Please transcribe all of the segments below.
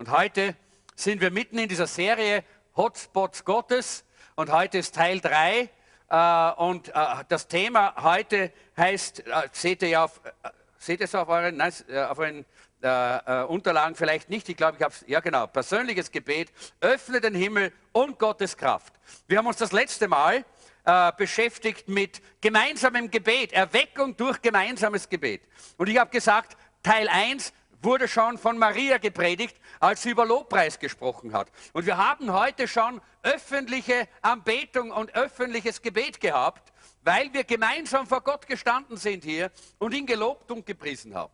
Und heute sind wir mitten in dieser Serie Hotspots Gottes. Und heute ist Teil 3 äh, und äh, das Thema heute heißt, äh, seht ihr ja auf, seht es auf euren, nein, auf euren Unterlagen vielleicht nicht, ich glaube, ich habe es, ja genau, persönliches Gebet, öffne den Himmel und Gottes Kraft. Wir haben uns das letzte Mal beschäftigt mit gemeinsamem Gebet, Erweckung durch gemeinsames Gebet. Und ich habe gesagt, Teil 1 wurde schon von Maria gepredigt, als sie über Lobpreis gesprochen hat. Und wir haben heute schon öffentliche Anbetung und öffentliches Gebet gehabt, weil wir gemeinsam vor Gott gestanden sind hier und ihn gelobt und gepriesen haben.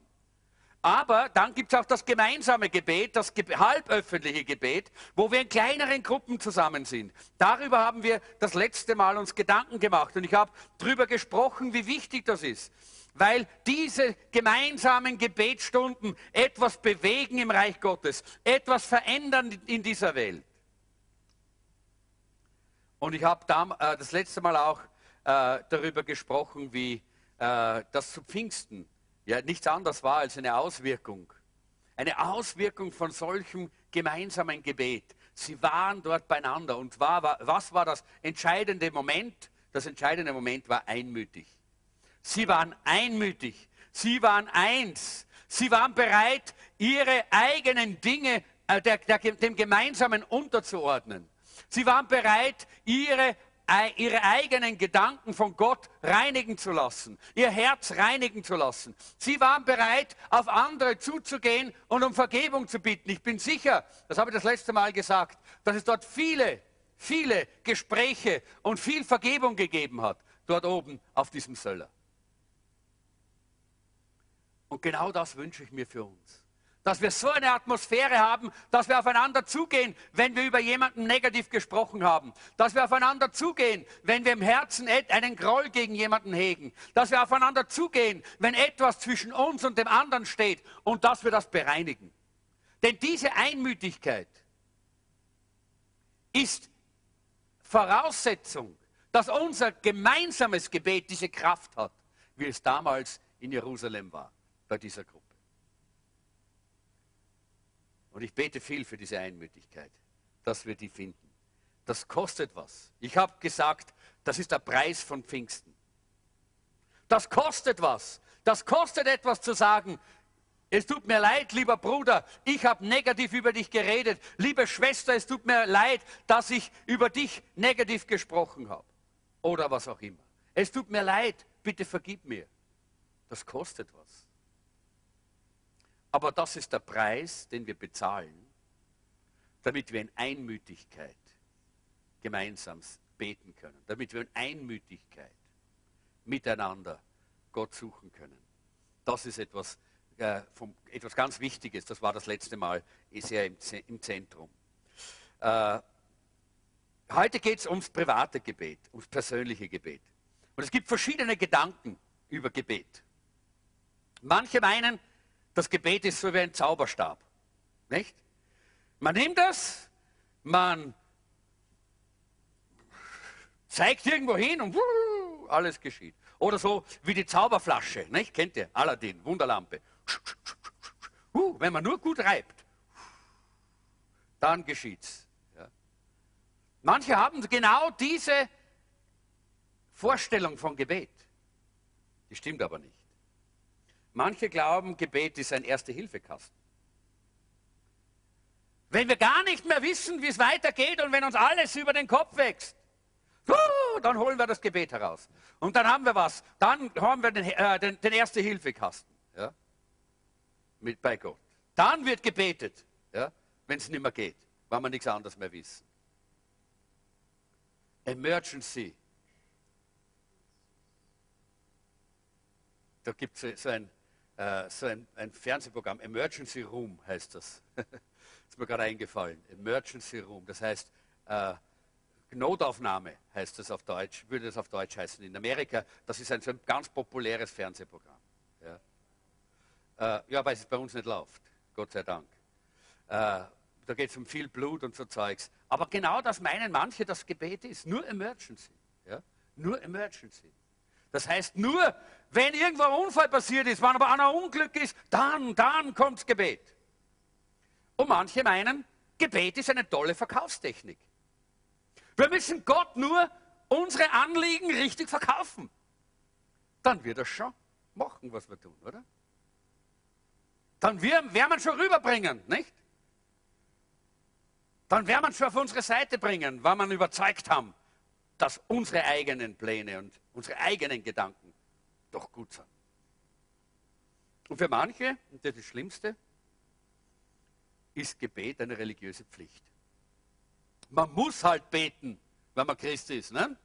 Aber dann gibt es auch das gemeinsame Gebet, das halböffentliche Gebet, wo wir in kleineren Gruppen zusammen sind. Darüber haben wir das letzte Mal uns Gedanken gemacht und ich habe darüber gesprochen, wie wichtig das ist weil diese gemeinsamen Gebetsstunden etwas bewegen im Reich Gottes, etwas verändern in dieser Welt. Und ich habe äh, das letzte Mal auch äh, darüber gesprochen, wie äh, das zu Pfingsten ja nichts anderes war als eine Auswirkung. Eine Auswirkung von solchem gemeinsamen Gebet. Sie waren dort beieinander. Und war, war, was war das entscheidende Moment? Das entscheidende Moment war einmütig. Sie waren einmütig. Sie waren eins. Sie waren bereit, ihre eigenen Dinge äh, der, der, dem Gemeinsamen unterzuordnen. Sie waren bereit, ihre, ihre eigenen Gedanken von Gott reinigen zu lassen, ihr Herz reinigen zu lassen. Sie waren bereit, auf andere zuzugehen und um Vergebung zu bitten. Ich bin sicher, das habe ich das letzte Mal gesagt, dass es dort viele, viele Gespräche und viel Vergebung gegeben hat, dort oben auf diesem Söller. Und genau das wünsche ich mir für uns. Dass wir so eine Atmosphäre haben, dass wir aufeinander zugehen, wenn wir über jemanden negativ gesprochen haben. Dass wir aufeinander zugehen, wenn wir im Herzen einen Groll gegen jemanden hegen. Dass wir aufeinander zugehen, wenn etwas zwischen uns und dem anderen steht und dass wir das bereinigen. Denn diese Einmütigkeit ist Voraussetzung, dass unser gemeinsames Gebet diese Kraft hat, wie es damals in Jerusalem war bei dieser Gruppe. Und ich bete viel für diese Einmütigkeit, dass wir die finden. Das kostet was. Ich habe gesagt, das ist der Preis von Pfingsten. Das kostet was. Das kostet etwas zu sagen, es tut mir leid, lieber Bruder, ich habe negativ über dich geredet. Liebe Schwester, es tut mir leid, dass ich über dich negativ gesprochen habe. Oder was auch immer. Es tut mir leid, bitte vergib mir. Das kostet was. Aber das ist der Preis, den wir bezahlen, damit wir in Einmütigkeit gemeinsam beten können, damit wir in Einmütigkeit miteinander Gott suchen können. Das ist etwas, äh, vom, etwas ganz Wichtiges. Das war das letzte Mal sehr im, im Zentrum. Äh, heute geht es ums private Gebet, ums persönliche Gebet. Und es gibt verschiedene Gedanken über Gebet. Manche meinen, das Gebet ist so wie ein Zauberstab. Nicht? Man nimmt das, man zeigt irgendwo hin und alles geschieht. Oder so wie die Zauberflasche, nicht? Kennt ihr? Aladdin, Wunderlampe. wenn man nur gut reibt, dann geschieht's. Manche haben genau diese Vorstellung von Gebet. Die stimmt aber nicht. Manche glauben, Gebet ist ein Erste-Hilfe-Kasten. Wenn wir gar nicht mehr wissen, wie es weitergeht und wenn uns alles über den Kopf wächst, dann holen wir das Gebet heraus. Und dann haben wir was. Dann haben wir den, äh, den, den Erste-Hilfe-Kasten ja? Mit, bei Gott. Dann wird gebetet, ja? wenn es nicht mehr geht, weil wir nichts anderes mehr wissen. Emergency. Da gibt es so ein äh, so ein, ein, Fernsehprogramm, Emergency Room heißt das. ist mir gerade eingefallen. Emergency Room, das heißt äh, Notaufnahme heißt das auf Deutsch, würde das auf Deutsch heißen. In Amerika, das ist ein, so ein ganz populäres Fernsehprogramm. Ja, äh, ja weil es bei uns nicht läuft, Gott sei Dank. Äh, da geht es um viel Blut und so Zeugs. Aber genau das meinen manche, das Gebet ist. Nur Emergency. Ja? Nur Emergency. Das heißt, nur wenn irgendwo ein Unfall passiert ist, wenn aber einer Unglück ist, dann, dann kommt Gebet. Und manche meinen, Gebet ist eine tolle Verkaufstechnik. Wir müssen Gott nur unsere Anliegen richtig verkaufen. Dann wird er schon machen, was wir tun, oder? Dann werden wir schon rüberbringen, nicht? Dann werden wir schon auf unsere Seite bringen, weil wir überzeugt haben, dass unsere eigenen Pläne und unsere eigenen Gedanken doch gut sind. Und für manche, und das ist das Schlimmste, ist Gebet eine religiöse Pflicht. Man muss halt beten, wenn man Christ ist. Ne?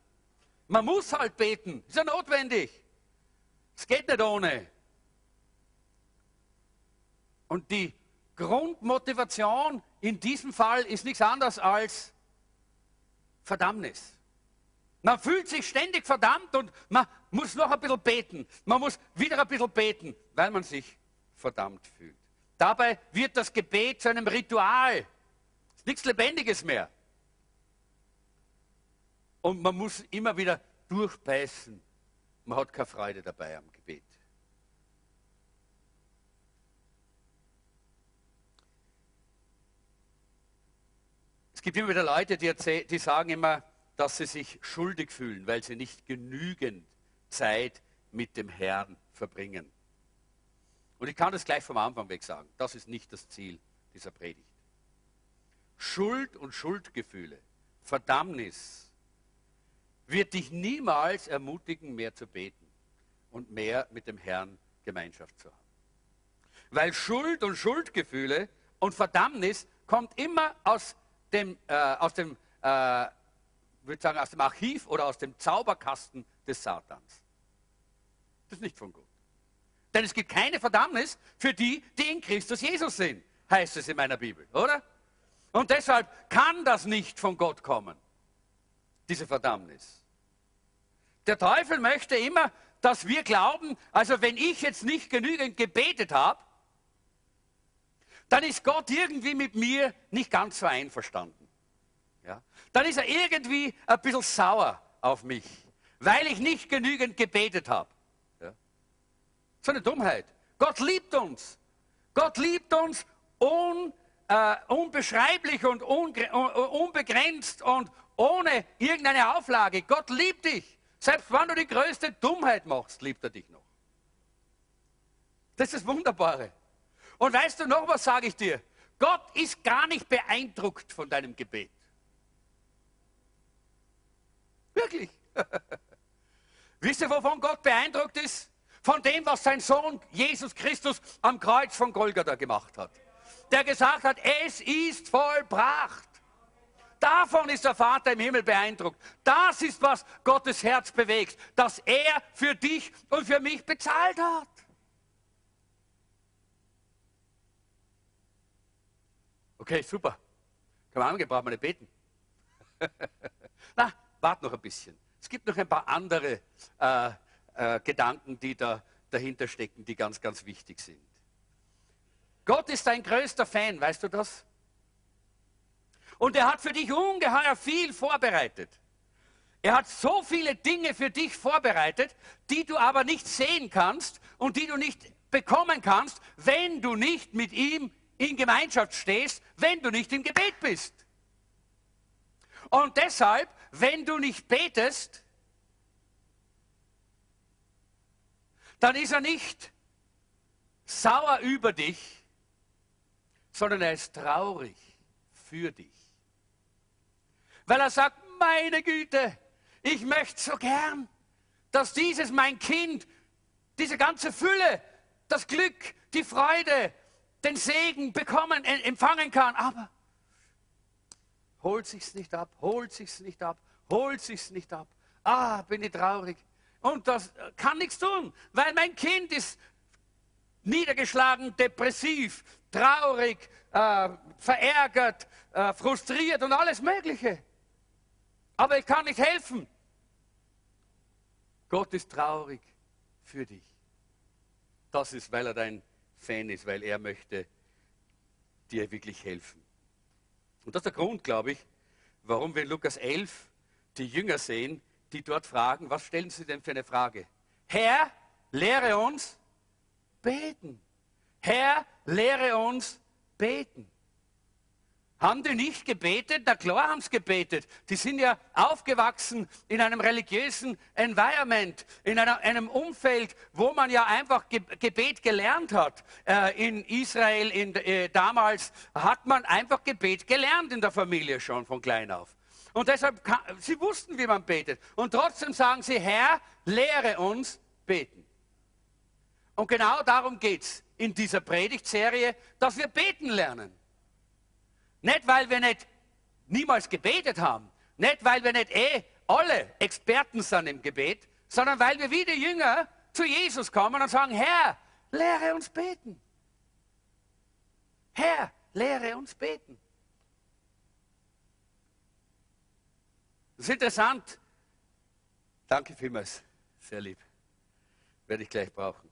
Man muss halt beten, ist ja notwendig. Es geht nicht ohne. Und die Grundmotivation in diesem Fall ist nichts anderes als Verdammnis. Man fühlt sich ständig verdammt und man muss noch ein bisschen beten. Man muss wieder ein bisschen beten, weil man sich verdammt fühlt. Dabei wird das Gebet zu einem Ritual. Es ist nichts Lebendiges mehr. Und man muss immer wieder durchbeißen. Man hat keine Freude dabei am Gebet. Es gibt immer wieder Leute, die, die sagen immer, dass sie sich schuldig fühlen, weil sie nicht genügend Zeit mit dem Herrn verbringen. Und ich kann das gleich vom Anfang weg sagen. Das ist nicht das Ziel dieser Predigt. Schuld und Schuldgefühle, Verdammnis, wird dich niemals ermutigen, mehr zu beten und mehr mit dem Herrn Gemeinschaft zu haben. Weil Schuld und Schuldgefühle und Verdammnis kommt immer aus dem, äh, aus dem, äh, würde sagen, aus dem Archiv oder aus dem Zauberkasten des Satans. Das ist nicht von Gott. Denn es gibt keine Verdammnis für die, die in Christus Jesus sind, heißt es in meiner Bibel, oder? Und deshalb kann das nicht von Gott kommen, diese Verdammnis. Der Teufel möchte immer, dass wir glauben, also wenn ich jetzt nicht genügend gebetet habe, dann ist Gott irgendwie mit mir nicht ganz so einverstanden. Ja? Dann ist er irgendwie ein bisschen sauer auf mich, weil ich nicht genügend gebetet habe. So eine Dummheit. Gott liebt uns. Gott liebt uns un, äh, unbeschreiblich und un, unbegrenzt und ohne irgendeine Auflage. Gott liebt dich. Selbst wenn du die größte Dummheit machst, liebt er dich noch. Das ist das Wunderbare. Und weißt du noch, was sage ich dir? Gott ist gar nicht beeindruckt von deinem Gebet. Wirklich. Wisst ihr, wovon Gott beeindruckt ist? von dem, was sein Sohn Jesus Christus am Kreuz von Golgatha gemacht hat. Der gesagt hat, es ist vollbracht. Davon ist der Vater im Himmel beeindruckt. Das ist, was Gottes Herz bewegt, dass er für dich und für mich bezahlt hat. Okay, super. Kann man angehen, braucht man nicht beten. Na, wart noch ein bisschen. Es gibt noch ein paar andere äh, äh, Gedanken, die da dahinter stecken, die ganz, ganz wichtig sind. Gott ist dein größter Fan, weißt du das? Und er hat für dich ungeheuer viel vorbereitet. Er hat so viele Dinge für dich vorbereitet, die du aber nicht sehen kannst und die du nicht bekommen kannst, wenn du nicht mit ihm in Gemeinschaft stehst, wenn du nicht im Gebet bist. Und deshalb, wenn du nicht betest, dann ist er nicht sauer über dich, sondern er ist traurig für dich. Weil er sagt, meine Güte, ich möchte so gern, dass dieses mein Kind, diese ganze Fülle, das Glück, die Freude, den Segen bekommen, empfangen kann, aber holt sich's nicht ab, holt sich's nicht ab, holt sich's nicht ab. Ah, bin ich traurig. Und das kann nichts tun, weil mein Kind ist niedergeschlagen, depressiv, traurig, äh, verärgert, äh, frustriert und alles Mögliche. Aber ich kann nicht helfen. Gott ist traurig für dich. Das ist, weil er dein Fan ist, weil er möchte dir wirklich helfen. Und das ist der Grund, glaube ich, warum wir in Lukas 11 die Jünger sehen, die dort fragen, was stellen sie denn für eine Frage? Herr, lehre uns beten. Herr, lehre uns beten. Haben die nicht gebetet? Na klar haben sie gebetet. Die sind ja aufgewachsen in einem religiösen Environment, in einer, einem Umfeld, wo man ja einfach Gebet gelernt hat. Äh, in Israel in, äh, damals hat man einfach Gebet gelernt in der Familie schon von klein auf. Und deshalb, sie wussten, wie man betet. Und trotzdem sagen sie, Herr, lehre uns beten. Und genau darum geht es in dieser Predigtserie, dass wir beten lernen. Nicht, weil wir nicht niemals gebetet haben, nicht, weil wir nicht eh alle Experten sind im Gebet, sondern weil wir wie die Jünger zu Jesus kommen und sagen, Herr, lehre uns beten. Herr, lehre uns beten. Das ist interessant. Danke vielmals, sehr lieb. Werde ich gleich brauchen.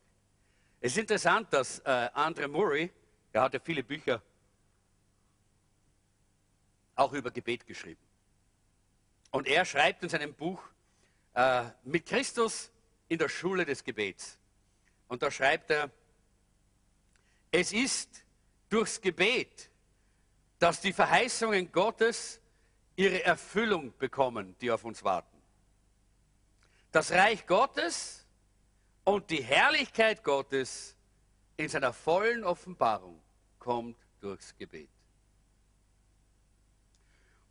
Es ist interessant, dass äh, Andre Murray, er hat ja viele Bücher auch über Gebet geschrieben. Und er schreibt in seinem Buch äh, mit Christus in der Schule des Gebets. Und da schreibt er, es ist durchs Gebet, dass die Verheißungen Gottes ihre Erfüllung bekommen, die auf uns warten. Das Reich Gottes und die Herrlichkeit Gottes in seiner vollen Offenbarung kommt durchs Gebet.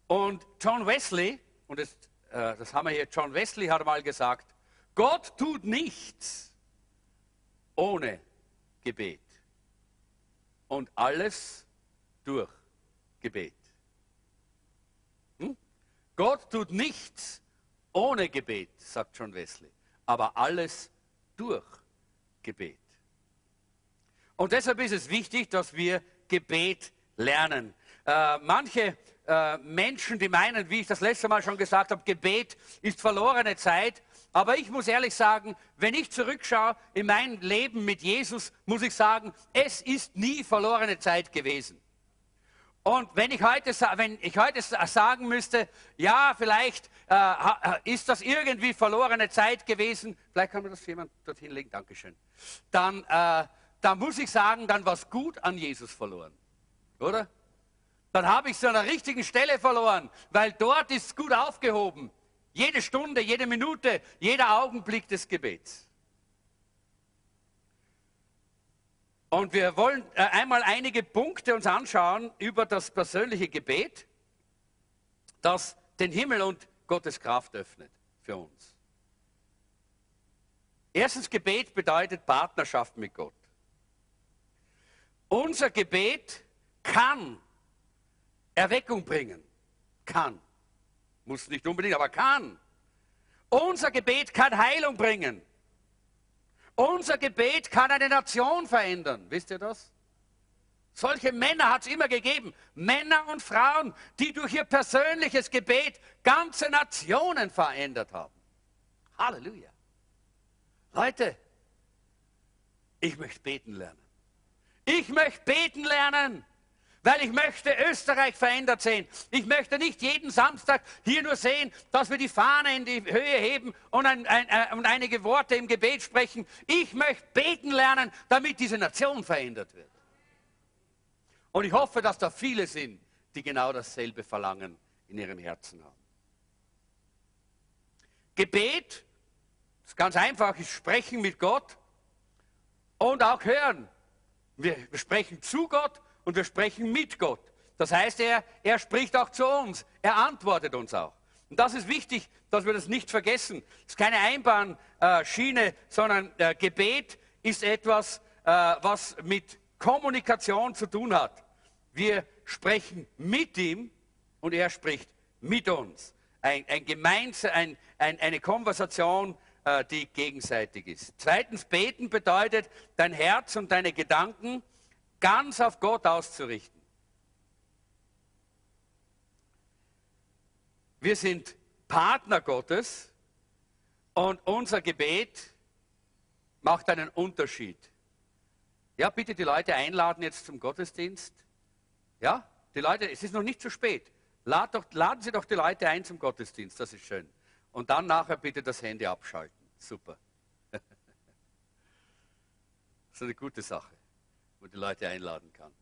Und John Wesley, und das, äh, das haben wir hier, John Wesley hat mal gesagt, Gott tut nichts ohne Gebet. Und alles durch Gebet. Hm? Gott tut nichts ohne Gebet, sagt John Wesley, aber alles durch Gebet. Und deshalb ist es wichtig, dass wir Gebet lernen. Äh, manche äh, Menschen, die meinen, wie ich das letzte Mal schon gesagt habe, Gebet ist verlorene Zeit. Aber ich muss ehrlich sagen, wenn ich zurückschaue in mein Leben mit Jesus, muss ich sagen, es ist nie verlorene Zeit gewesen. Und wenn ich heute, wenn ich heute sagen müsste, ja, vielleicht äh, ist das irgendwie verlorene Zeit gewesen, vielleicht kann mir das jemand dorthin legen, Dankeschön, dann, äh, dann muss ich sagen, dann war es gut an Jesus verloren. Oder? Dann habe ich es an der richtigen Stelle verloren, weil dort ist es gut aufgehoben. Jede Stunde, jede Minute, jeder Augenblick des Gebets. Und wir wollen äh, einmal einige Punkte uns anschauen über das persönliche Gebet, das den Himmel und Gottes Kraft öffnet für uns. Erstens, Gebet bedeutet Partnerschaft mit Gott. Unser Gebet kann Erweckung bringen. Kann. Muss nicht unbedingt, aber kann. Unser Gebet kann Heilung bringen. Unser Gebet kann eine Nation verändern. Wisst ihr das? Solche Männer hat es immer gegeben. Männer und Frauen, die durch ihr persönliches Gebet ganze Nationen verändert haben. Halleluja. Leute, ich möchte beten lernen. Ich möchte beten lernen weil ich möchte Österreich verändert sehen. Ich möchte nicht jeden Samstag hier nur sehen, dass wir die Fahne in die Höhe heben und, ein, ein, ein, und einige Worte im Gebet sprechen. Ich möchte beten lernen, damit diese Nation verändert wird. Und ich hoffe, dass da viele sind, die genau dasselbe Verlangen in ihrem Herzen haben. Gebet ist ganz einfach, ist Sprechen mit Gott und auch hören. Wir sprechen zu Gott und wir sprechen mit Gott. Das heißt, er, er spricht auch zu uns, er antwortet uns auch. Und das ist wichtig, dass wir das nicht vergessen. Es ist keine Einbahnschiene, sondern äh, Gebet ist etwas, äh, was mit Kommunikation zu tun hat. Wir sprechen mit ihm und er spricht mit uns. Ein, ein Gemeinsam, ein, ein, eine Konversation, äh, die gegenseitig ist. Zweitens, beten bedeutet, dein Herz und deine Gedanken ganz auf Gott auszurichten. Wir sind Partner Gottes und unser Gebet macht einen Unterschied. Ja, bitte die Leute einladen jetzt zum Gottesdienst. Ja, die Leute, es ist noch nicht zu spät. Lad doch, laden Sie doch die Leute ein zum Gottesdienst, das ist schön. Und dann nachher bitte das Handy abschalten. Super. das ist eine gute Sache wo die Leute einladen kann.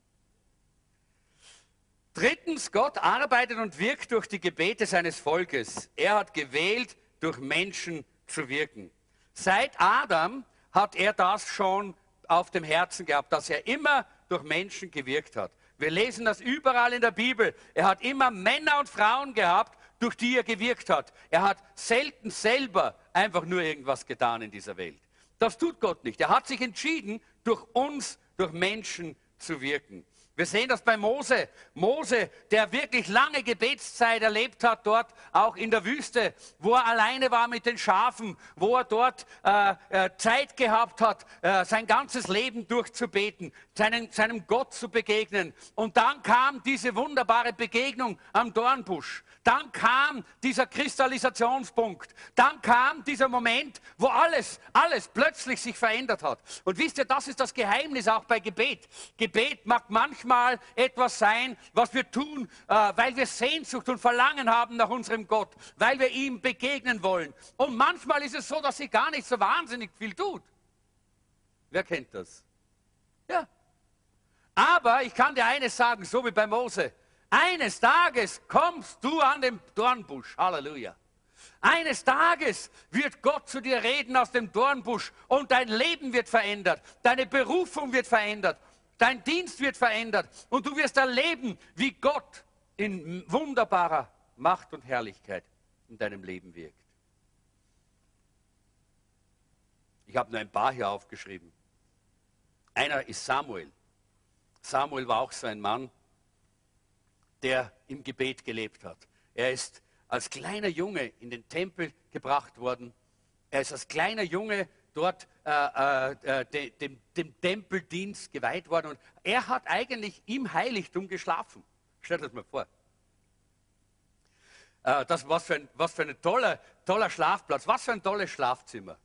Drittens, Gott arbeitet und wirkt durch die Gebete seines Volkes. Er hat gewählt, durch Menschen zu wirken. Seit Adam hat er das schon auf dem Herzen gehabt, dass er immer durch Menschen gewirkt hat. Wir lesen das überall in der Bibel. Er hat immer Männer und Frauen gehabt, durch die er gewirkt hat. Er hat selten selber einfach nur irgendwas getan in dieser Welt. Das tut Gott nicht. Er hat sich entschieden, durch uns, durch Menschen zu wirken. Wir sehen das bei Mose. Mose, der wirklich lange Gebetszeit erlebt hat, dort auch in der Wüste, wo er alleine war mit den Schafen, wo er dort äh, äh, Zeit gehabt hat, äh, sein ganzes Leben durchzubeten, seinen, seinem Gott zu begegnen. Und dann kam diese wunderbare Begegnung am Dornbusch. Dann kam dieser Kristallisationspunkt. Dann kam dieser Moment, wo alles, alles plötzlich sich verändert hat. Und wisst ihr, das ist das Geheimnis auch bei Gebet. Gebet mag manchmal etwas sein, was wir tun, äh, weil wir Sehnsucht und Verlangen haben nach unserem Gott, weil wir ihm begegnen wollen. Und manchmal ist es so, dass sie gar nicht so wahnsinnig viel tut. Wer kennt das? Ja. Aber ich kann dir eines sagen, so wie bei Mose. Eines Tages kommst du an den Dornbusch. Halleluja. Eines Tages wird Gott zu dir reden aus dem Dornbusch und dein Leben wird verändert, deine Berufung wird verändert, dein Dienst wird verändert und du wirst erleben, wie Gott in wunderbarer Macht und Herrlichkeit in deinem Leben wirkt. Ich habe nur ein paar hier aufgeschrieben. Einer ist Samuel. Samuel war auch so ein Mann, der im Gebet gelebt hat. Er ist als kleiner Junge in den Tempel gebracht worden. Er ist als kleiner Junge dort äh, äh, de, dem, dem, Tempeldienst geweiht worden. Und er hat eigentlich im Heiligtum geschlafen. Stellt euch mal vor. Äh, das, was für ein, was für ein toller, toller Schlafplatz, was für ein tolles Schlafzimmer.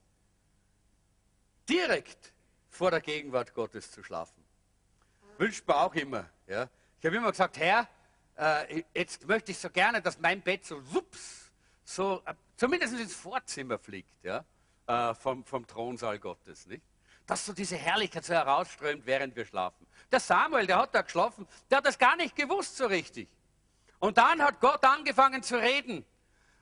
Direkt vor der Gegenwart Gottes zu schlafen. Wünscht man auch immer. Ja. Ich habe immer gesagt, Herr, äh, jetzt möchte ich so gerne, dass mein Bett so, wups, so äh, zumindest ins Vorzimmer fliegt, ja, äh, vom, vom Thronsaal Gottes, nicht? Dass so diese Herrlichkeit so herausströmt, während wir schlafen. Der Samuel, der hat da geschlafen, der hat das gar nicht gewusst so richtig. Und dann hat Gott angefangen zu reden.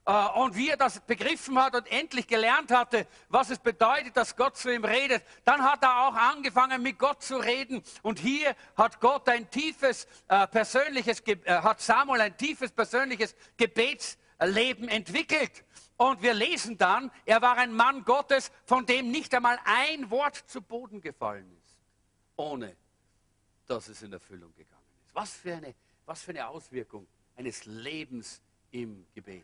Äh, und wie er das begriffen hat und endlich gelernt hatte, was es bedeutet, dass Gott zu ihm redet, dann hat er auch angefangen, mit Gott zu reden. Und hier hat Gott ein tiefes äh, persönliches, äh, hat Samuel ein tiefes persönliches Gebetsleben entwickelt. Und wir lesen dann, er war ein Mann Gottes, von dem nicht einmal ein Wort zu Boden gefallen ist, ohne dass es in Erfüllung gegangen ist. Was für eine, was für eine Auswirkung eines Lebens im Gebet.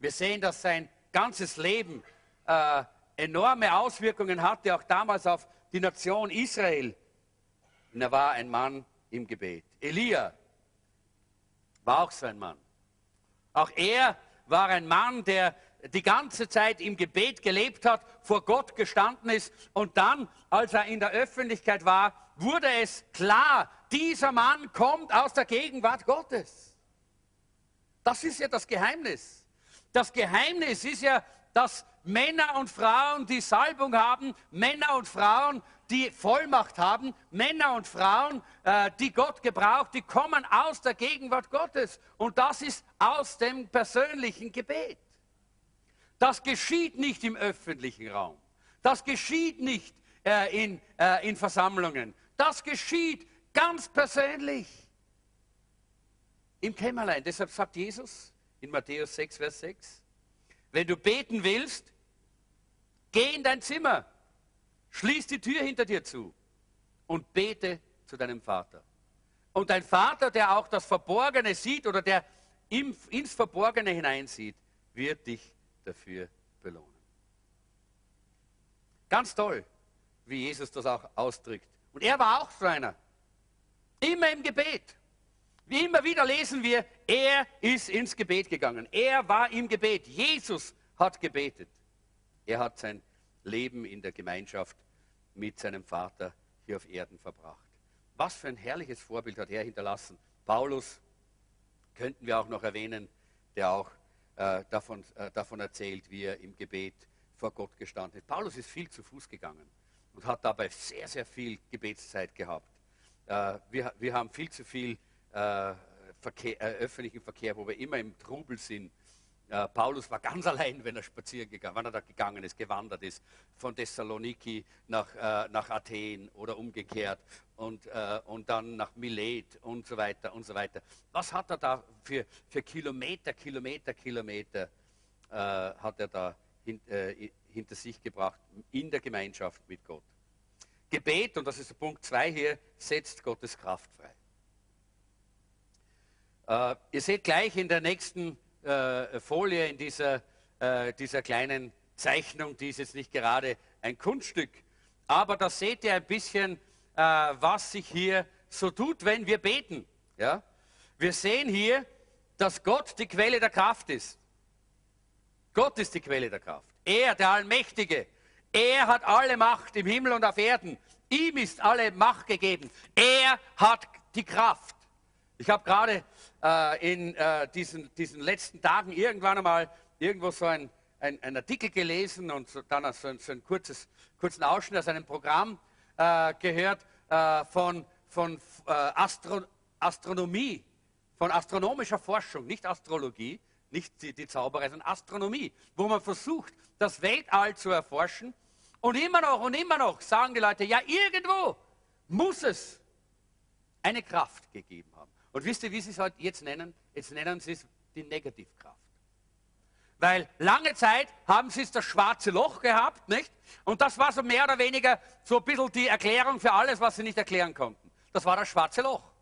Wir sehen, dass sein ganzes Leben äh, enorme Auswirkungen hatte, auch damals auf die Nation Israel. Und er war ein Mann im Gebet. Elia war auch so ein Mann. Auch er war ein Mann, der die ganze Zeit im Gebet gelebt hat, vor Gott gestanden ist und dann, als er in der Öffentlichkeit war, wurde es klar, dieser Mann kommt aus der Gegenwart Gottes. Das ist ja das Geheimnis. Das Geheimnis ist ja, dass Männer und Frauen, die Salbung haben, Männer und Frauen, die Vollmacht haben, Männer und Frauen, äh, die Gott gebraucht, die kommen aus der Gegenwart Gottes. Und das ist aus dem persönlichen Gebet. Das geschieht nicht im öffentlichen Raum. Das geschieht nicht äh, in, äh, in Versammlungen. Das geschieht ganz persönlich im Kämmerlein. Deshalb sagt Jesus, in Matthäus 6, Vers 6. Wenn du beten willst, geh in dein Zimmer, schließ die Tür hinter dir zu und bete zu deinem Vater. Und dein Vater, der auch das Verborgene sieht oder der ins Verborgene hineinsieht, wird dich dafür belohnen. Ganz toll, wie Jesus das auch ausdrückt. Und er war auch so einer. Immer im Gebet. Wie immer wieder lesen wir, er ist ins Gebet gegangen. Er war im Gebet. Jesus hat gebetet. Er hat sein Leben in der Gemeinschaft mit seinem Vater hier auf Erden verbracht. Was für ein herrliches Vorbild hat er hinterlassen. Paulus könnten wir auch noch erwähnen, der auch äh, davon, äh, davon erzählt, wie er im Gebet vor Gott gestanden ist. Paulus ist viel zu Fuß gegangen und hat dabei sehr, sehr viel Gebetszeit gehabt. Äh, wir, wir haben viel zu viel äh, Verkehr, äh, öffentlichen Verkehr, wo wir immer im Trubel sind. Äh, Paulus war ganz allein, wenn er spazieren gegangen, wenn er da gegangen ist, gewandert ist, von Thessaloniki nach, äh, nach Athen oder umgekehrt und, äh, und dann nach Milet und so weiter und so weiter. Was hat er da für, für Kilometer, Kilometer, Kilometer äh, hat er da hin, äh, hinter sich gebracht in der Gemeinschaft mit Gott? Gebet, und das ist der Punkt 2 hier, setzt Gottes Kraft frei. Äh, ihr seht gleich in der nächsten äh, Folie, in dieser, äh, dieser kleinen Zeichnung, die ist jetzt nicht gerade ein Kunststück, aber da seht ihr ein bisschen, äh, was sich hier so tut, wenn wir beten. Ja? Wir sehen hier, dass Gott die Quelle der Kraft ist. Gott ist die Quelle der Kraft. Er, der Allmächtige, er hat alle Macht im Himmel und auf Erden. Ihm ist alle Macht gegeben. Er hat die Kraft. Ich habe gerade äh, in äh, diesen, diesen letzten Tagen irgendwann einmal irgendwo so ein, ein, ein Artikel gelesen und so, dann so ein, so ein kurzen Ausschnitt aus einem Programm äh, gehört äh, von, von äh, Astro Astronomie, von astronomischer Forschung, nicht Astrologie, nicht die, die Zauberei, sondern Astronomie, wo man versucht, das Weltall zu erforschen. Und immer noch und immer noch sagen die Leute, ja, irgendwo muss es eine Kraft gegeben. Und wisst ihr, wie sie es heute jetzt nennen? Jetzt nennen sie es die Negativkraft. Weil lange Zeit haben sie es das schwarze Loch gehabt, nicht? Und das war so mehr oder weniger so ein bisschen die Erklärung für alles, was sie nicht erklären konnten. Das war das schwarze Loch.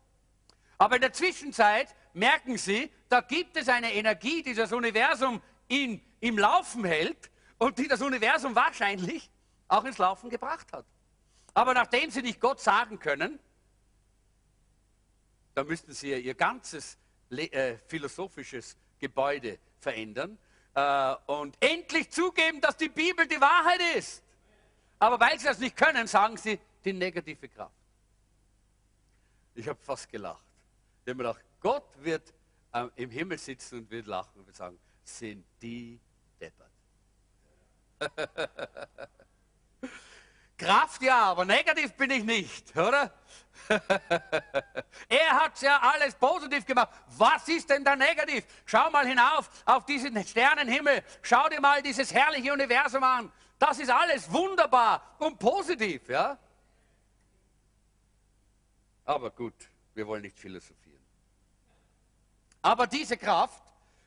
Aber in der Zwischenzeit merken sie, da gibt es eine Energie, die das Universum in, im Laufen hält und die das Universum wahrscheinlich auch ins Laufen gebracht hat. Aber nachdem sie nicht Gott sagen können, da müssten sie ja ihr ganzes äh, philosophisches Gebäude verändern äh, und endlich zugeben, dass die Bibel die Wahrheit ist. Aber weil sie das nicht können, sagen sie die negative Kraft. Ich habe fast gelacht. Ich habe mir gedacht, Gott wird äh, im Himmel sitzen und wird lachen und wird sagen, sind die deppert. Kraft ja, aber negativ bin ich nicht, oder? er hat ja alles positiv gemacht. Was ist denn da negativ? Schau mal hinauf auf diesen Sternenhimmel. Schau dir mal dieses herrliche Universum an. Das ist alles wunderbar und positiv, ja? Aber gut, wir wollen nicht philosophieren. Aber diese Kraft,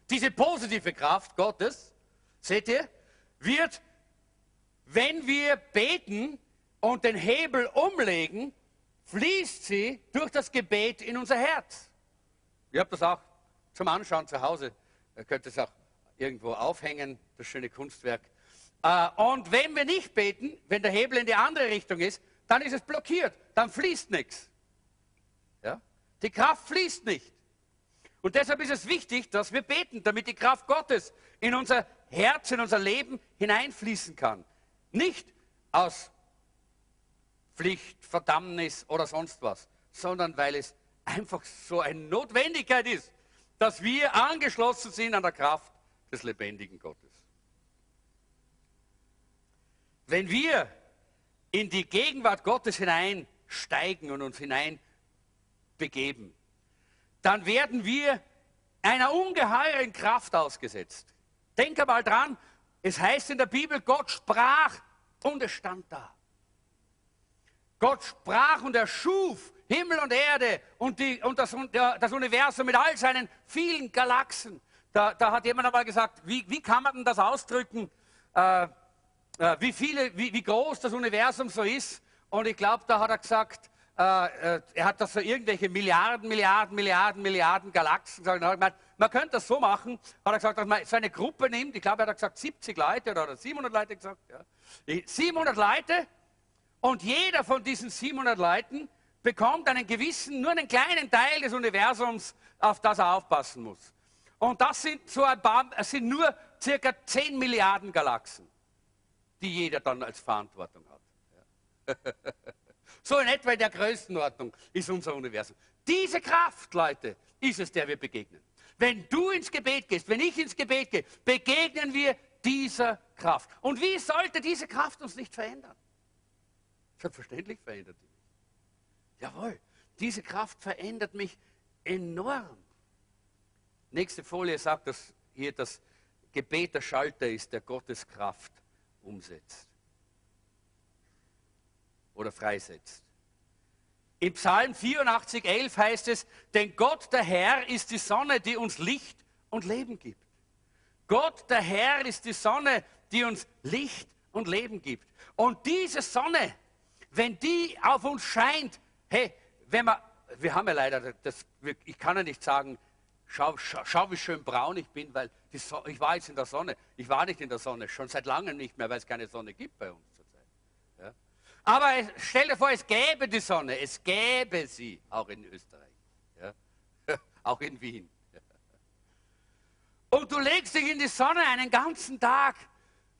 diese positive Kraft Gottes, seht ihr, wird, wenn wir beten, und den Hebel umlegen, fließt sie durch das Gebet in unser Herz. Ihr habt das auch zum Anschauen zu Hause. Ihr könnt es auch irgendwo aufhängen, das schöne Kunstwerk. Äh, und wenn wir nicht beten, wenn der Hebel in die andere Richtung ist, dann ist es blockiert, dann fließt nichts. Ja? Die Kraft fließt nicht. Und deshalb ist es wichtig, dass wir beten, damit die Kraft Gottes in unser Herz, in unser Leben hineinfließen kann. Nicht aus Pflicht, Verdammnis oder sonst was, sondern weil es einfach so eine Notwendigkeit ist, dass wir angeschlossen sind an der Kraft des lebendigen Gottes. Wenn wir in die Gegenwart Gottes hineinsteigen und uns hineinbegeben, dann werden wir einer ungeheuren Kraft ausgesetzt. Denk einmal dran, es heißt in der Bibel, Gott sprach und es stand da. Gott sprach und er schuf Himmel und Erde und, die, und das, das, Universum mit all seinen vielen Galaxen. Da, da hat jemand einmal gesagt, wie, wie, kann man denn das ausdrücken, äh, äh, wie, viele, wie, wie, groß das Universum so ist? Und ich glaube, da hat er gesagt, äh, äh, er hat das so irgendwelche Milliarden, Milliarden, Milliarden, Milliarden Galaxen gesagt. Man, könnte das so machen, hat er gesagt, dass man so eine Gruppe nimmt, ich glaube, er hat gesagt 70 Leute oder 700 Leute gesagt. Ja. 700 Leute und jeder von diesen 700 Leuten bekommt einen gewissen, nur einen kleinen Teil des Universums, auf das er aufpassen muss. Und das sind, so ein paar, es sind nur circa 10 Milliarden Galaxen, die jeder dann als Verantwortung hat. So in etwa in der Größenordnung ist unser Universum. Diese Kraft, Leute, ist es, der wir begegnen. Wenn du ins Gebet gehst, wenn ich ins Gebet gehe, begegnen wir dieser Kraft. Und wie sollte diese Kraft uns nicht verändern? Selbstverständlich verändert die mich. Jawohl, diese Kraft verändert mich enorm. Nächste Folie sagt, dass hier das Gebet der Schalter ist, der Gottes Kraft umsetzt oder freisetzt. Im Psalm 84, 11 heißt es, denn Gott der Herr ist die Sonne, die uns Licht und Leben gibt. Gott der Herr ist die Sonne, die uns Licht und Leben gibt. Und diese Sonne, wenn die auf uns scheint, hey, wenn man, wir haben ja leider, das, ich kann ja nicht sagen, Schau, schau, schau, wie schön braun ich bin, weil so ich war jetzt in der Sonne. Ich war nicht in der Sonne, schon seit langem nicht mehr, weil es keine Sonne gibt bei uns zurzeit. Ja? Aber stell dir vor, es gäbe die Sonne, es gäbe sie auch in Österreich, ja? auch in Wien. Und du legst dich in die Sonne einen ganzen Tag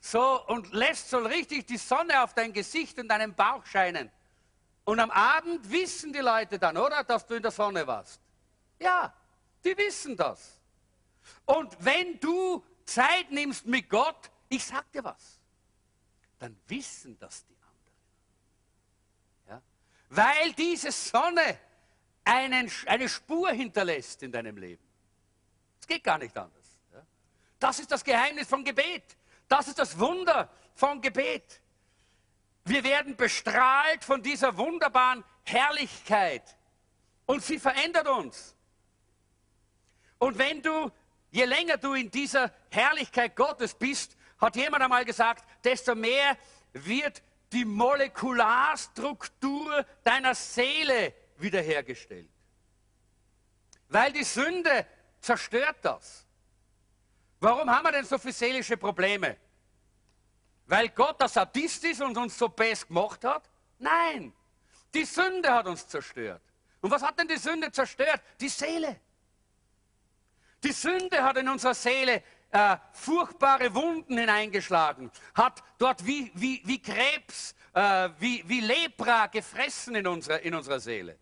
so und lässt so richtig die Sonne auf dein Gesicht und deinen Bauch scheinen. Und am Abend wissen die Leute dann, oder, dass du in der Sonne warst. Ja, die wissen das. Und wenn du Zeit nimmst mit Gott, ich sag dir was, dann wissen das die anderen. Ja? Weil diese Sonne einen, eine Spur hinterlässt in deinem Leben. Es geht gar nicht anders. Ja? Das ist das Geheimnis von Gebet. Das ist das Wunder von Gebet. Wir werden bestrahlt von dieser wunderbaren Herrlichkeit. Und sie verändert uns. Und wenn du, je länger du in dieser Herrlichkeit Gottes bist, hat jemand einmal gesagt, desto mehr wird die Molekularstruktur deiner Seele wiederhergestellt. Weil die Sünde zerstört das. Warum haben wir denn so viele seelische Probleme? Weil Gott der Sadist ist und uns so best gemacht hat? Nein, die Sünde hat uns zerstört. Und was hat denn die Sünde zerstört? Die Seele. Die Sünde hat in unserer Seele äh, furchtbare Wunden hineingeschlagen, hat dort wie, wie, wie Krebs, äh, wie, wie Lepra gefressen in unserer, in unserer Seele.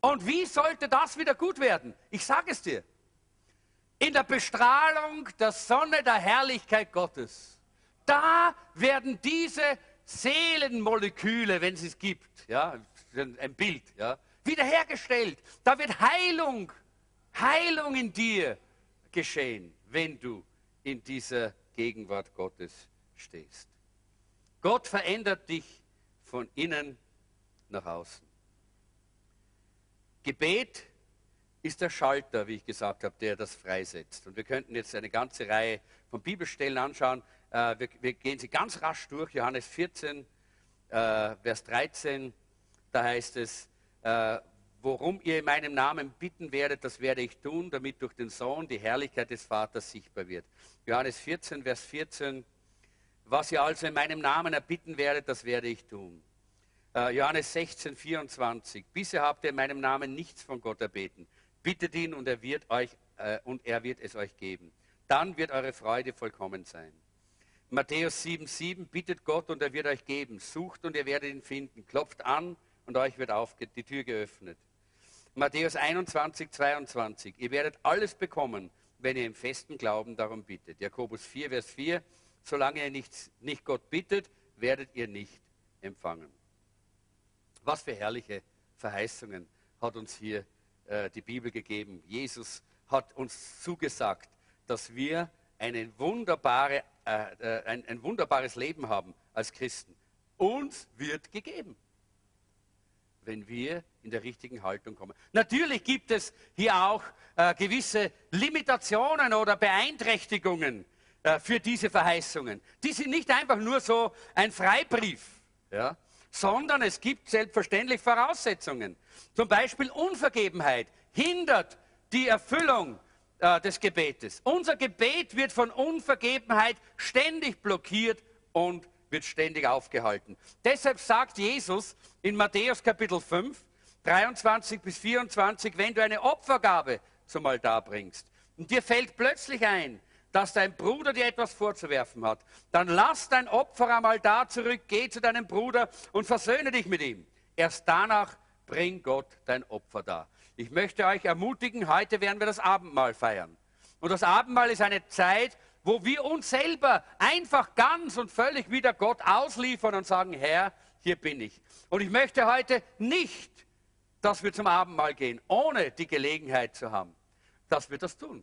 Und wie sollte das wieder gut werden? Ich sage es dir. In der Bestrahlung der Sonne der Herrlichkeit Gottes, da werden diese Seelenmoleküle, wenn es es gibt, ja, ein Bild, ja, wiederhergestellt. Da wird Heilung Heilung in dir geschehen, wenn du in dieser Gegenwart Gottes stehst. Gott verändert dich von innen nach außen. Gebet ist der Schalter, wie ich gesagt habe, der das freisetzt. Und wir könnten jetzt eine ganze Reihe von Bibelstellen anschauen. Äh, wir, wir gehen sie ganz rasch durch. Johannes 14, äh, Vers 13, da heißt es, äh, worum ihr in meinem Namen bitten werdet, das werde ich tun, damit durch den Sohn die Herrlichkeit des Vaters sichtbar wird. Johannes 14, Vers 14. Was ihr also in meinem Namen erbitten werdet, das werde ich tun. Äh, Johannes 16, 24. Bisher habt ihr in meinem Namen nichts von Gott erbeten. Bittet ihn und er wird euch äh, und er wird es euch geben. Dann wird eure Freude vollkommen sein. Matthäus 7, 7. Bittet Gott und er wird euch geben. Sucht und ihr werdet ihn finden. Klopft an und euch wird die Tür geöffnet. Matthäus 21, 22. Ihr werdet alles bekommen, wenn ihr im festen Glauben darum bittet. Jakobus 4, Vers 4. Solange ihr nicht, nicht Gott bittet, werdet ihr nicht empfangen. Was für herrliche Verheißungen hat uns hier äh, die Bibel gegeben. Jesus hat uns zugesagt, dass wir wunderbare, äh, äh ein, ein wunderbares Leben haben als Christen. Uns wird gegeben wenn wir in der richtigen Haltung kommen. Natürlich gibt es hier auch äh, gewisse Limitationen oder Beeinträchtigungen äh, für diese Verheißungen. Die sind nicht einfach nur so ein Freibrief, ja, sondern es gibt selbstverständlich Voraussetzungen. Zum Beispiel Unvergebenheit hindert die Erfüllung äh, des Gebetes. Unser Gebet wird von Unvergebenheit ständig blockiert und wird ständig aufgehalten. Deshalb sagt Jesus in Matthäus Kapitel 5, 23 bis 24, wenn du eine Opfergabe zum Altar bringst und dir fällt plötzlich ein, dass dein Bruder dir etwas vorzuwerfen hat, dann lass dein Opfer am Altar zurück, geh zu deinem Bruder und versöhne dich mit ihm. Erst danach bring Gott dein Opfer dar. Ich möchte euch ermutigen, heute werden wir das Abendmahl feiern. Und das Abendmahl ist eine Zeit, wo wir uns selber einfach ganz und völlig wieder Gott ausliefern und sagen, Herr, hier bin ich. Und ich möchte heute nicht dass wir zum Abendmahl gehen, ohne die Gelegenheit zu haben, dass wir das tun.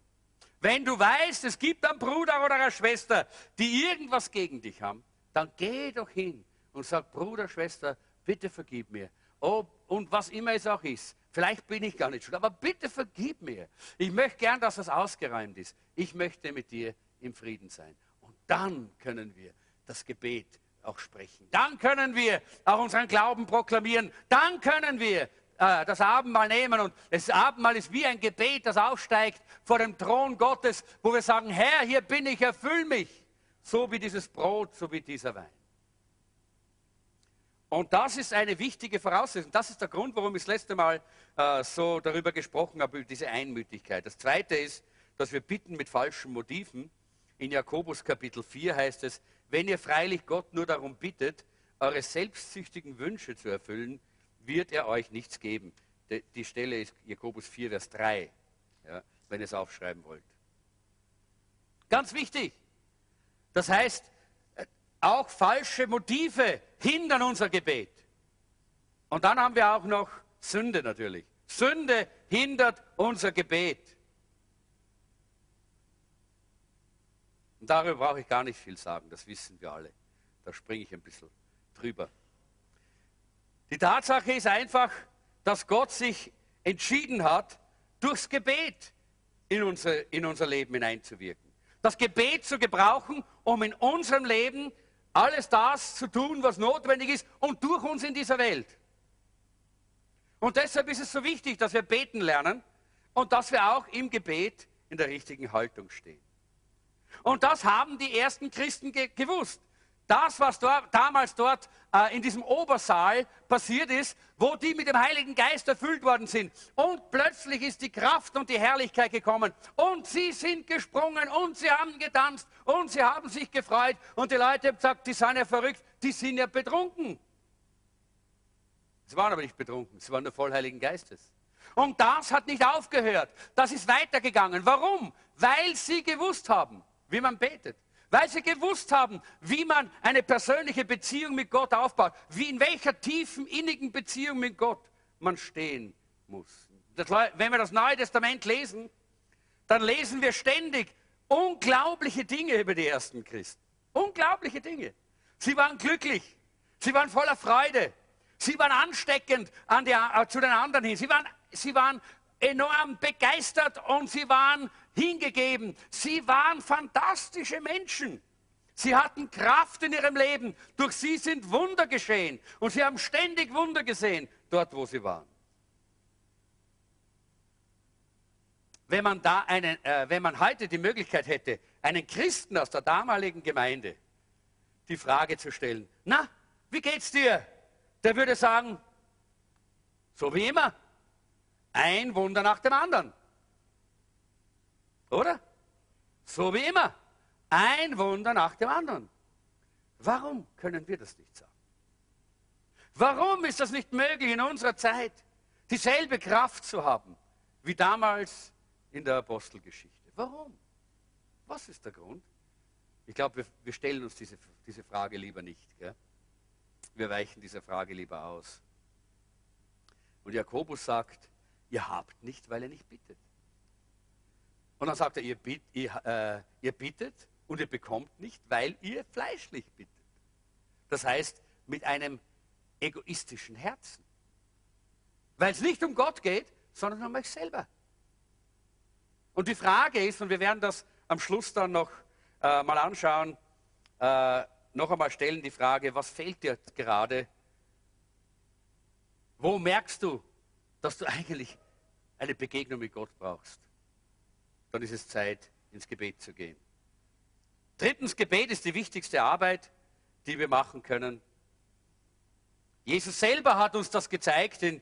Wenn du weißt, es gibt einen Bruder oder eine Schwester, die irgendwas gegen dich haben, dann geh doch hin und sag, Bruder, Schwester, bitte vergib mir. Oh, und was immer es auch ist. Vielleicht bin ich gar nicht schuld, aber bitte vergib mir. Ich möchte gern, dass das ausgeräumt ist. Ich möchte mit dir im Frieden sein. Und dann können wir das Gebet auch sprechen. Dann können wir auch unseren Glauben proklamieren. Dann können wir äh, das Abendmahl nehmen. Und das Abendmahl ist wie ein Gebet, das aufsteigt vor dem Thron Gottes, wo wir sagen, Herr, hier bin ich, erfüll mich. So wie dieses Brot, so wie dieser Wein. Und das ist eine wichtige Voraussetzung. Das ist der Grund, warum ich das letzte Mal äh, so darüber gesprochen habe, über diese Einmütigkeit. Das Zweite ist, dass wir bitten mit falschen Motiven. In Jakobus Kapitel 4 heißt es, wenn ihr freilich Gott nur darum bittet, eure selbstsüchtigen Wünsche zu erfüllen, wird er euch nichts geben. Die Stelle ist Jakobus 4, Vers 3, ja, wenn ihr es aufschreiben wollt. Ganz wichtig. Das heißt, auch falsche Motive hindern unser Gebet. Und dann haben wir auch noch Sünde natürlich. Sünde hindert unser Gebet. Und darüber brauche ich gar nicht viel sagen, das wissen wir alle. Da springe ich ein bisschen drüber. Die Tatsache ist einfach, dass Gott sich entschieden hat, durchs Gebet in unser, in unser Leben hineinzuwirken. Das Gebet zu gebrauchen, um in unserem Leben alles das zu tun, was notwendig ist und durch uns in dieser Welt. Und deshalb ist es so wichtig, dass wir beten lernen und dass wir auch im Gebet in der richtigen Haltung stehen. Und das haben die ersten Christen ge gewusst. Das, was dort, damals dort äh, in diesem Obersaal passiert ist, wo die mit dem Heiligen Geist erfüllt worden sind. Und plötzlich ist die Kraft und die Herrlichkeit gekommen. Und sie sind gesprungen und sie haben getanzt und sie haben sich gefreut. Und die Leute haben gesagt, die sind ja verrückt, die sind ja betrunken. Sie waren aber nicht betrunken, sie waren nur voll Heiligen Geistes. Und das hat nicht aufgehört. Das ist weitergegangen. Warum? Weil sie gewusst haben, wie man betet weil sie gewusst haben, wie man eine persönliche Beziehung mit Gott aufbaut, wie in welcher tiefen, innigen Beziehung mit Gott man stehen muss. Das, wenn wir das Neue Testament lesen, dann lesen wir ständig unglaubliche Dinge über die ersten Christen. Unglaubliche Dinge. Sie waren glücklich, sie waren voller Freude, sie waren ansteckend an die, äh, zu den anderen hin, sie waren, sie waren enorm begeistert und sie waren hingegeben. Sie waren fantastische Menschen. Sie hatten Kraft in ihrem Leben. Durch sie sind Wunder geschehen. Und sie haben ständig Wunder gesehen, dort wo sie waren. Wenn man, da einen, äh, wenn man heute die Möglichkeit hätte, einen Christen aus der damaligen Gemeinde die Frage zu stellen, na, wie geht's dir? Der würde sagen, so wie immer, ein Wunder nach dem anderen. Oder? So wie immer. Ein Wunder nach dem anderen. Warum können wir das nicht sagen? Warum ist das nicht möglich in unserer Zeit, dieselbe Kraft zu haben wie damals in der Apostelgeschichte? Warum? Was ist der Grund? Ich glaube, wir, wir, stellen uns diese, diese Frage lieber nicht. Gell? Wir weichen dieser Frage lieber aus. Und Jakobus sagt, ihr habt nicht, weil ihr nicht bittet. Und dann sagt er, ihr, bitt, ihr, äh, ihr bittet und ihr bekommt nicht, weil ihr fleischlich bittet. Das heißt, mit einem egoistischen Herzen. Weil es nicht um Gott geht, sondern um euch selber. Und die Frage ist, und wir werden das am Schluss dann noch äh, mal anschauen, äh, noch einmal stellen die Frage, was fehlt dir gerade? Wo merkst du, dass du eigentlich eine Begegnung mit Gott brauchst? Dann ist es Zeit, ins Gebet zu gehen. Drittens, Gebet ist die wichtigste Arbeit, die wir machen können. Jesus selber hat uns das gezeigt in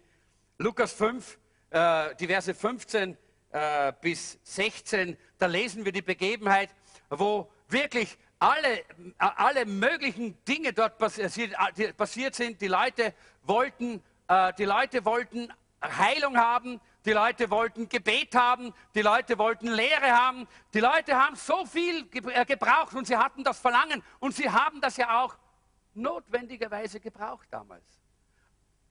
Lukas 5, äh, die Verse 15 äh, bis 16. Da lesen wir die Begebenheit, wo wirklich alle, alle möglichen Dinge dort passiert, äh, sind. Die Leute wollten, äh, die Leute wollten Heilung haben, die Leute wollten Gebet haben, die Leute wollten Lehre haben, die Leute haben so viel äh, gebraucht und sie hatten das Verlangen und sie haben das ja auch notwendigerweise gebraucht damals.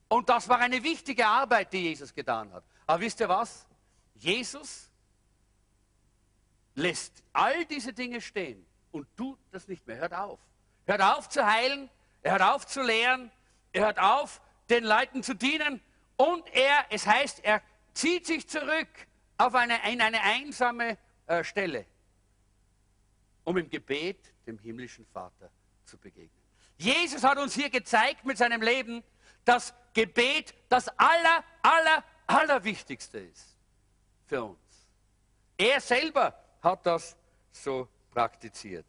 Und das war eine wichtige Arbeit, die Jesus getan hat. Aber wisst ihr was? Jesus lässt all diese Dinge stehen und tut das nicht mehr. Hört auf. Hört auf zu heilen, er hört auf zu lehren, er hört auf, den Leuten zu dienen und er, es heißt, er zieht sich zurück auf eine, in eine einsame äh, Stelle, um im Gebet dem himmlischen Vater zu begegnen. Jesus hat uns hier gezeigt mit seinem Leben, dass Gebet das aller, aller, allerwichtigste ist für uns. Er selber hat das so praktiziert.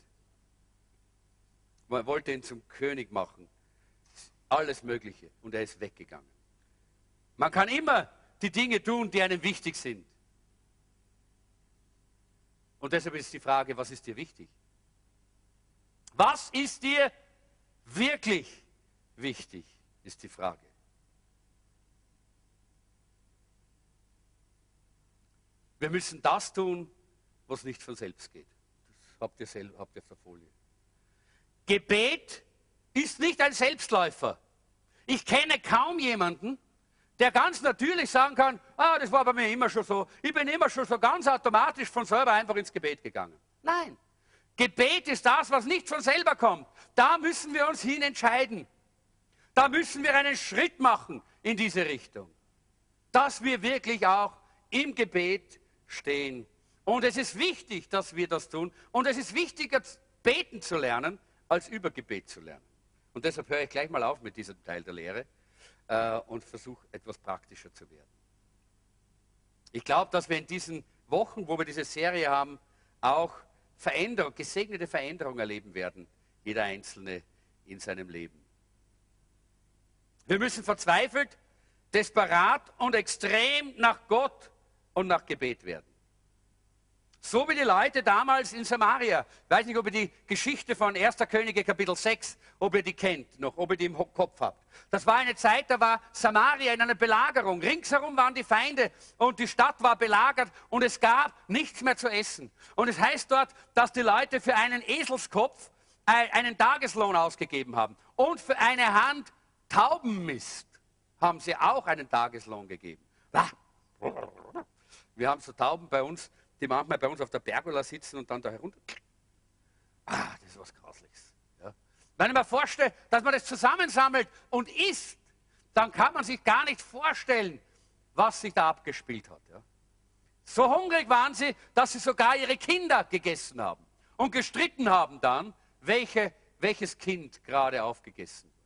Man wollte ihn zum König machen. Alles Mögliche. Und er ist weggegangen. Man kann immer die Dinge tun, die einem wichtig sind. Und deshalb ist die Frage, was ist dir wichtig? Was ist dir wirklich wichtig, ist die Frage. Wir müssen das tun, was nicht von selbst geht. Das habt ihr, selber, habt ihr auf der Folie. Gebet ist nicht ein Selbstläufer. Ich kenne kaum jemanden, der ganz natürlich sagen kann, ah, das war bei mir immer schon so. Ich bin immer schon so ganz automatisch von selber einfach ins Gebet gegangen. Nein. Gebet ist das, was nicht von selber kommt. Da müssen wir uns hin entscheiden. Da müssen wir einen Schritt machen in diese Richtung. Dass wir wirklich auch im Gebet stehen. Und es ist wichtig, dass wir das tun. Und es ist wichtiger, beten zu lernen, als über Gebet zu lernen. Und deshalb höre ich gleich mal auf mit diesem Teil der Lehre äh, und versuche etwas praktischer zu werden. Ich glaube, dass wir in diesen Wochen, wo wir diese Serie haben, auch Veränderung, gesegnete Veränderung erleben werden, jeder Einzelne in seinem Leben. Wir müssen verzweifelt, desperat und extrem nach Gott und nach Gebet werden. So wie die Leute damals in Samaria. Ich weiß nicht, ob ihr die Geschichte von 1. Könige Kapitel 6, ob ihr die kennt noch, ob ihr die im Kopf habt. Das war eine Zeit, da war Samaria in einer Belagerung. Ringsherum waren die Feinde und die Stadt war belagert und es gab nichts mehr zu essen. Und es heißt dort, dass die Leute für einen Eselskopf einen Tageslohn ausgegeben haben. Und für eine Hand Taubenmist haben sie auch einen Tageslohn gegeben. Wir haben so Tauben bei uns die manchmal bei uns auf der Pergola sitzen und dann da herunter. Ah, das ist was Grausliches. Ja. Wenn ich mir vorstelle, dass man das zusammensammelt und isst, dann kann man sich gar nicht vorstellen, was sich da abgespielt hat. Ja. So hungrig waren sie, dass sie sogar ihre Kinder gegessen haben und gestritten haben dann, welche, welches Kind gerade aufgegessen wird.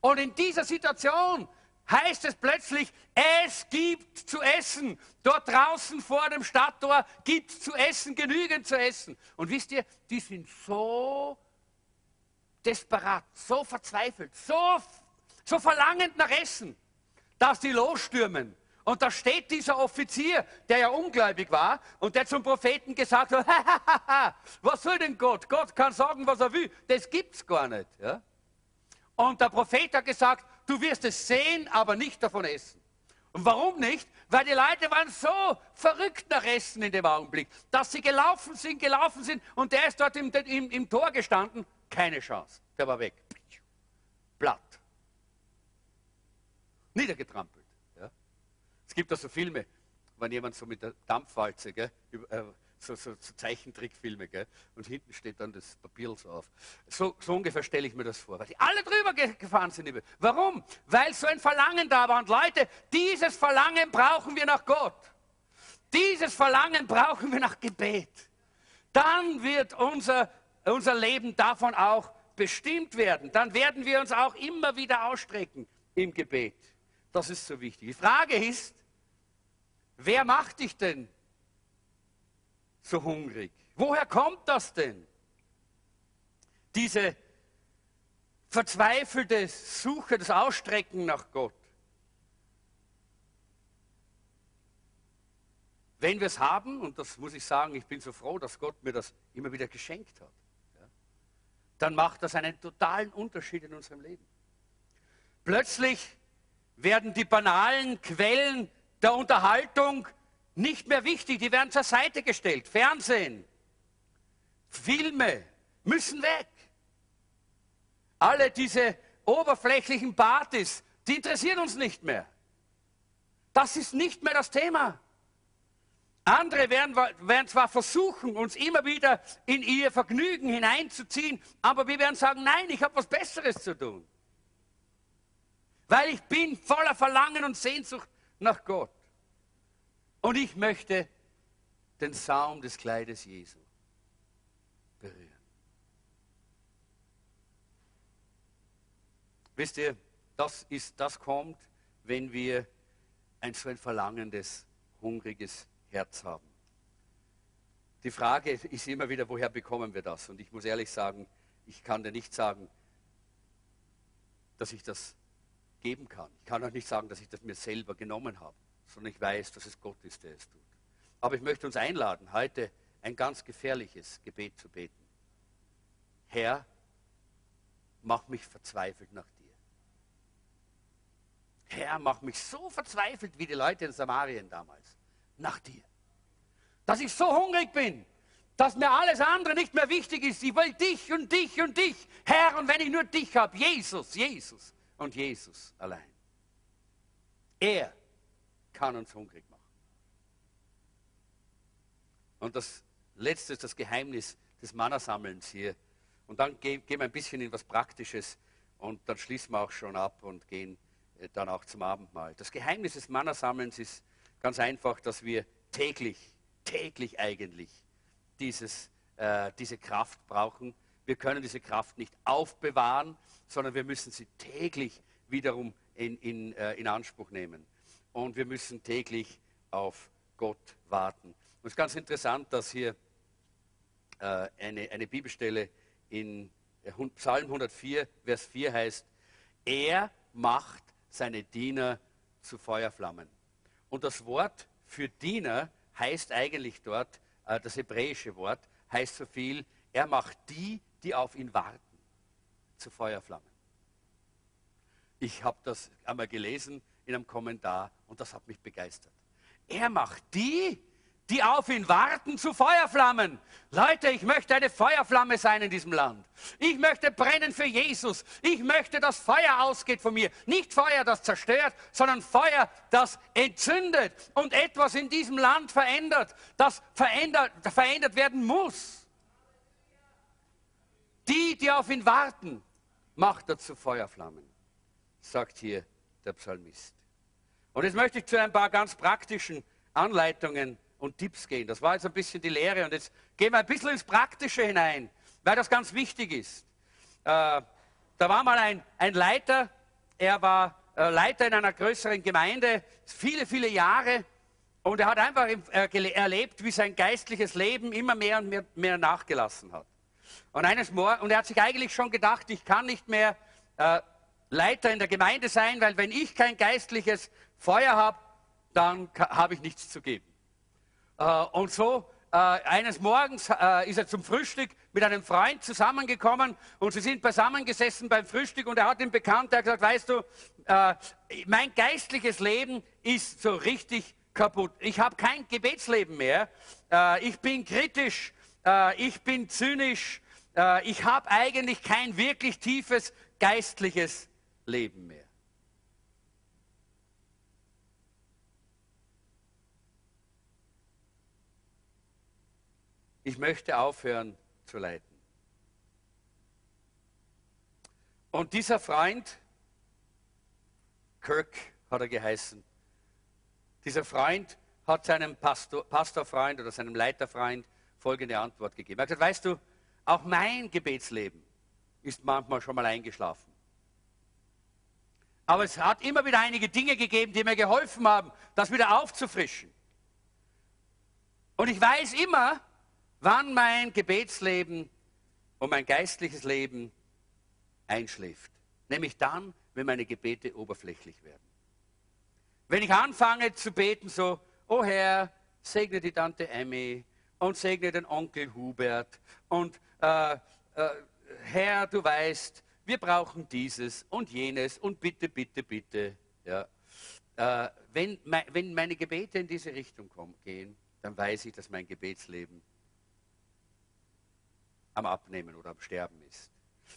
Und in dieser Situation heißt es plötzlich, es gibt zu essen. Dort draußen vor dem Stadttor gibt es zu essen, genügend zu essen. Und wisst ihr, die sind so desperat, so verzweifelt, so, so verlangend nach Essen, dass die losstürmen. Und da steht dieser Offizier, der ja ungläubig war und der zum Propheten gesagt hat, was soll denn Gott? Gott kann sagen, was er will. Das gibt's gar nicht. Ja? Und der Prophet hat gesagt, du wirst es sehen, aber nicht davon essen. Und warum nicht? Weil die Leute waren so verrückt nach Essen in dem Augenblick, dass sie gelaufen sind, gelaufen sind und der ist dort im, im, im Tor gestanden. Keine Chance. Der war weg. Blatt. Niedergetrampelt. Ja? Es gibt da so Filme, wenn jemand so mit der Dampfwalze gell, über, äh, so, so, so Zeichentrickfilme, gell? Und hinten steht dann das Papier so auf. So, so ungefähr stelle ich mir das vor, weil die alle drüber gefahren sind. Warum? Weil so ein Verlangen da war. Und Leute, dieses Verlangen brauchen wir nach Gott. Dieses Verlangen brauchen wir nach Gebet. Dann wird unser, unser Leben davon auch bestimmt werden. Dann werden wir uns auch immer wieder ausstrecken im Gebet. Das ist so wichtig. Die Frage ist, wer macht dich denn so hungrig? Woher kommt das denn? Diese verzweifelte Suche, das Ausstrecken nach Gott. Wenn wir es haben, und das muss ich sagen, ich bin so froh, dass Gott mir das immer wieder geschenkt hat, ja, dann macht das einen totalen Unterschied in unserem Leben. Plötzlich werden die banalen Quellen der Unterhaltung nicht mehr wichtig, die werden zur Seite gestellt. Fernsehen, Filme müssen weg. Alle diese oberflächlichen Partys die interessieren uns nicht mehr. Das ist nicht mehr das Thema. Andere werden, werden, zwar versuchen, uns immer wieder in ihr Vergnügen hineinzuziehen, aber wir werden sagen, nein, ich habe was Besseres zu tun. Weil ich bin voller Verlangen und Sehnsucht nach Gott. Und ich möchte den Saum des Kleides Jesu berühren. Wisst ihr, das, ist, das kommt, wenn wir ein so ein verlangendes, hungriges Herz haben. Die Frage ist immer wieder, woher bekommen wir das? Und ich muss ehrlich sagen, ich kann dir nicht sagen, dass ich das geben kann. Ich kann auch nicht sagen, dass ich das mir selber genommen habe, sondern ich weiß, dass es Gott ist, der es tut. Aber ich möchte uns einladen, heute ein ganz gefährliches Gebet zu beten. Herr, mach mich verzweifelt nach dir. Herr, mach mich so verzweifelt wie die Leute in Samarien damals, nach dir. Dass ich so hungrig bin, dass mir alles andere nicht mehr wichtig ist. Ich will dich und dich und dich. Herr, und wenn ich nur dich habe, Jesus, Jesus und Jesus allein. Er kann uns hungrig machen. Und das letzte ist das Geheimnis des Mannersammelns hier. Und dann gehen wir ein bisschen in was Praktisches und dann schließen wir auch schon ab und gehen äh, dann auch zum Abendmahl. Das Geheimnis des Mannersammelns ist ganz einfach, dass wir täglich, täglich eigentlich dieses, äh, diese Kraft brauchen. Wir können diese Kraft nicht aufbewahren, sondern wir müssen sie täglich wiederum in, in, äh, in Anspruch nehmen. Und wir müssen täglich auf Gott warten. Und es ist ganz interessant, dass hier äh, eine, eine Bibelstelle in äh, Psalm 104, Vers 4 heißt, er macht seine Diener zu Feuerflammen. Und das Wort für Diener heißt eigentlich dort, äh, das hebräische Wort heißt so viel, er macht die, die auf ihn warten, zu Feuerflammen. Ich habe das einmal gelesen in einem Kommentar und das hat mich begeistert. Er macht die, die auf ihn warten, zu Feuerflammen. Leute, ich möchte eine Feuerflamme sein in diesem Land. Ich möchte brennen für Jesus. Ich möchte, dass Feuer ausgeht von mir. Nicht Feuer, das zerstört, sondern Feuer, das entzündet und etwas in diesem Land verändert, das verändert, verändert werden muss. Die, die auf ihn warten, macht er zu Feuerflammen, sagt hier der Psalmist. Und jetzt möchte ich zu ein paar ganz praktischen Anleitungen und Tipps gehen. Das war jetzt ein bisschen die Lehre und jetzt gehen wir ein bisschen ins Praktische hinein, weil das ganz wichtig ist. Äh, da war mal ein, ein Leiter, er war äh, Leiter in einer größeren Gemeinde, viele, viele Jahre und er hat einfach äh, erlebt, wie sein geistliches Leben immer mehr und mehr, mehr nachgelassen hat. Und, eines Mor und er hat sich eigentlich schon gedacht, ich kann nicht mehr äh, Leiter in der Gemeinde sein, weil wenn ich kein geistliches Feuer habe, dann habe ich nichts zu geben. Äh, und so äh, eines Morgens äh, ist er zum Frühstück mit einem Freund zusammengekommen und sie sind beisammengesessen beim Frühstück und er hat ihm bekannt, er hat gesagt, weißt du, mein geistliches Leben ist so richtig kaputt. Ich habe kein Gebetsleben mehr. ich bin kritisch. ich bin zynisch. ich habe eigentlich kein wirklich tiefes geistliches Leben mehr. Ich möchte aufhören zu leiden. Und dieser Freund, Kirk hat er geheißen, dieser Freund hat seinem Pastor, Pastorfreund oder seinem Leiterfreund folgende Antwort gegeben. Er hat gesagt, weißt du, auch mein Gebetsleben ist manchmal schon mal eingeschlafen. Aber es hat immer wieder einige Dinge gegeben, die mir geholfen haben, das wieder aufzufrischen. Und ich weiß immer, wann mein Gebetsleben und mein geistliches Leben einschläft. Nämlich dann, wenn meine Gebete oberflächlich werden. Wenn ich anfange zu beten, so, oh Herr, segne die Tante Emmy und segne den Onkel Hubert und äh, äh, Herr, du weißt, wir brauchen dieses und jenes und bitte, bitte, bitte. Ja. Äh, wenn, wenn meine Gebete in diese Richtung kommen, gehen, dann weiß ich, dass mein Gebetsleben am Abnehmen oder am Sterben ist.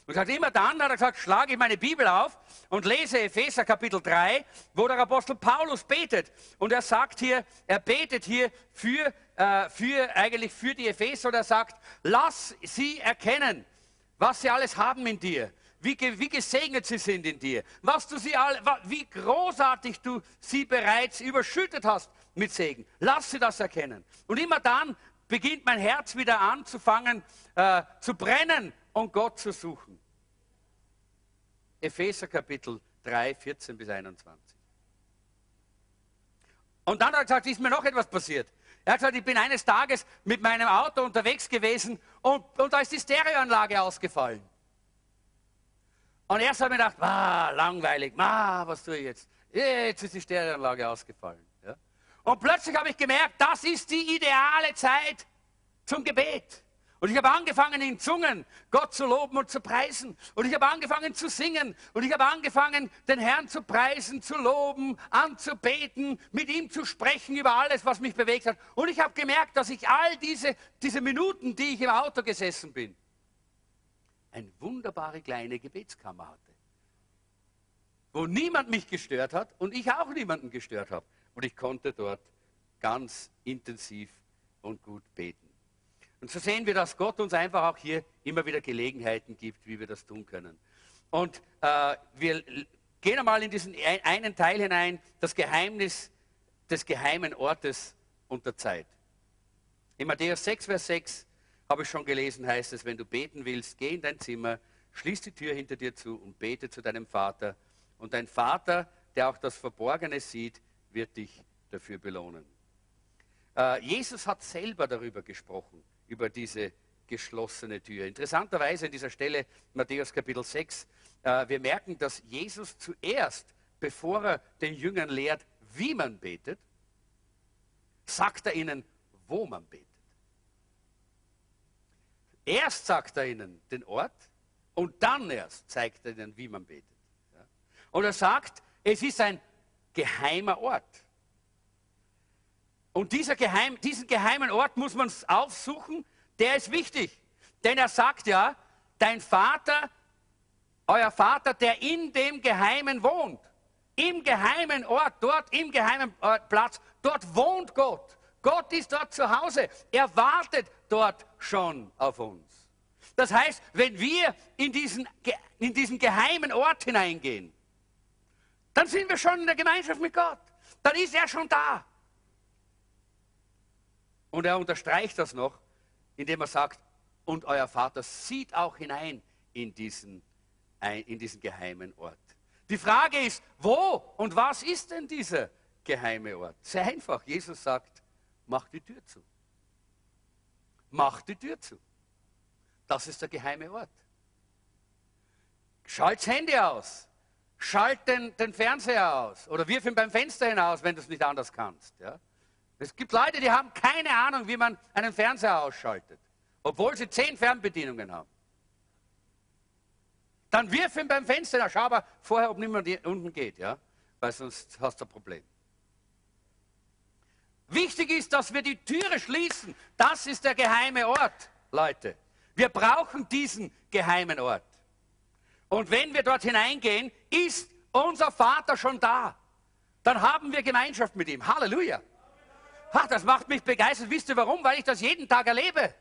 Und sagt, immer dann hat er gesagt, schlage ich meine Bibel auf und lese Epheser Kapitel 3, wo der Apostel Paulus betet. Und er sagt hier, er betet hier für, äh, für eigentlich für die Epheser und er sagt, lass sie erkennen, was sie alles haben in dir. Wie, wie gesegnet sie sind in dir. Was du sie alle, wie großartig du sie bereits überschüttet hast mit Segen. Lass sie das erkennen. Und immer dann beginnt mein Herz wieder anzufangen äh, zu brennen und Gott zu suchen. Epheser Kapitel 3, 14 bis 21. Und dann hat er gesagt, ist mir noch etwas passiert. Er hat gesagt, ich bin eines Tages mit meinem Auto unterwegs gewesen und, und da ist die Stereoanlage ausgefallen. Und erst habe ich gedacht, ah, langweilig, ah, was tue ich jetzt? Jetzt ist die Stereoanlage ausgefallen. Und plötzlich habe ich gemerkt, das ist die ideale Zeit zum Gebet. Und ich habe angefangen in Zungen Gott zu loben und zu preisen. Und ich habe angefangen zu singen. Und ich habe angefangen, den Herrn zu preisen, zu loben, anzubeten, mit ihm zu sprechen über alles, was mich bewegt hat. Und ich habe gemerkt, dass ich all diese, diese Minuten, die ich im Auto gesessen bin, eine wunderbare kleine Gebetskammer hatte. Wo niemand mich gestört hat und ich auch niemanden gestört habe. Und ich konnte dort ganz intensiv und gut beten. Und so sehen wir, dass Gott uns einfach auch hier immer wieder Gelegenheiten gibt, wie wir das tun können. Und äh, wir gehen einmal in diesen einen Teil hinein, das Geheimnis des geheimen Ortes und der Zeit. In Matthäus 6, Vers 6 habe ich schon gelesen, heißt es, wenn du beten willst, geh in dein Zimmer, schließ die Tür hinter dir zu und bete zu deinem Vater. Und dein Vater, der auch das Verborgene sieht, wird dich dafür belohnen. Äh, Jesus hat selber darüber gesprochen über diese geschlossene Tür. Interessanterweise an dieser Stelle, Matthäus Kapitel 6, äh, wir merken, dass Jesus zuerst, bevor er den Jüngern lehrt, wie man betet, sagt er ihnen, wo man betet. Erst sagt er ihnen den Ort und dann erst zeigt er ihnen, wie man betet. Und er sagt, es ist ein geheimer Ort. Und geheim, diesen geheimen Ort muss man aufsuchen, der ist wichtig. Denn er sagt ja, dein Vater, euer Vater, der in dem Geheimen wohnt, im geheimen Ort, dort im geheimen Platz, dort wohnt Gott. Gott ist dort zu Hause. Er wartet dort schon auf uns. Das heißt, wenn wir in diesen, in diesen geheimen Ort hineingehen, dann sind wir schon in der Gemeinschaft mit Gott. Dann ist er schon da. Und er unterstreicht das noch, indem er sagt, und euer Vater sieht auch hinein in diesen, in diesen geheimen Ort. Die Frage ist, wo und was ist denn dieser geheime Ort? Sehr einfach. Jesus sagt, mach die Tür zu. Mach die Tür zu. Das ist der geheime Ort. Schalt das Handy aus. Schalt den, den Fernseher aus. Oder wirf ihn beim Fenster hinaus, wenn du es nicht anders kannst. Ja? Es gibt Leute, die haben keine Ahnung, wie man einen Fernseher ausschaltet, obwohl sie zehn Fernbedienungen haben. Dann wirf ihn beim Fenster, na, schau aber vorher, ob niemand unten geht, ja? weil sonst hast du ein Problem. Wichtig ist, dass wir die Türe schließen. Das ist der geheime Ort, Leute. Wir brauchen diesen geheimen Ort. Und wenn wir dort hineingehen, ist unser Vater schon da. Dann haben wir Gemeinschaft mit ihm. Halleluja. Ach, das macht mich begeistert. Wisst ihr warum? Weil ich das jeden Tag erlebe.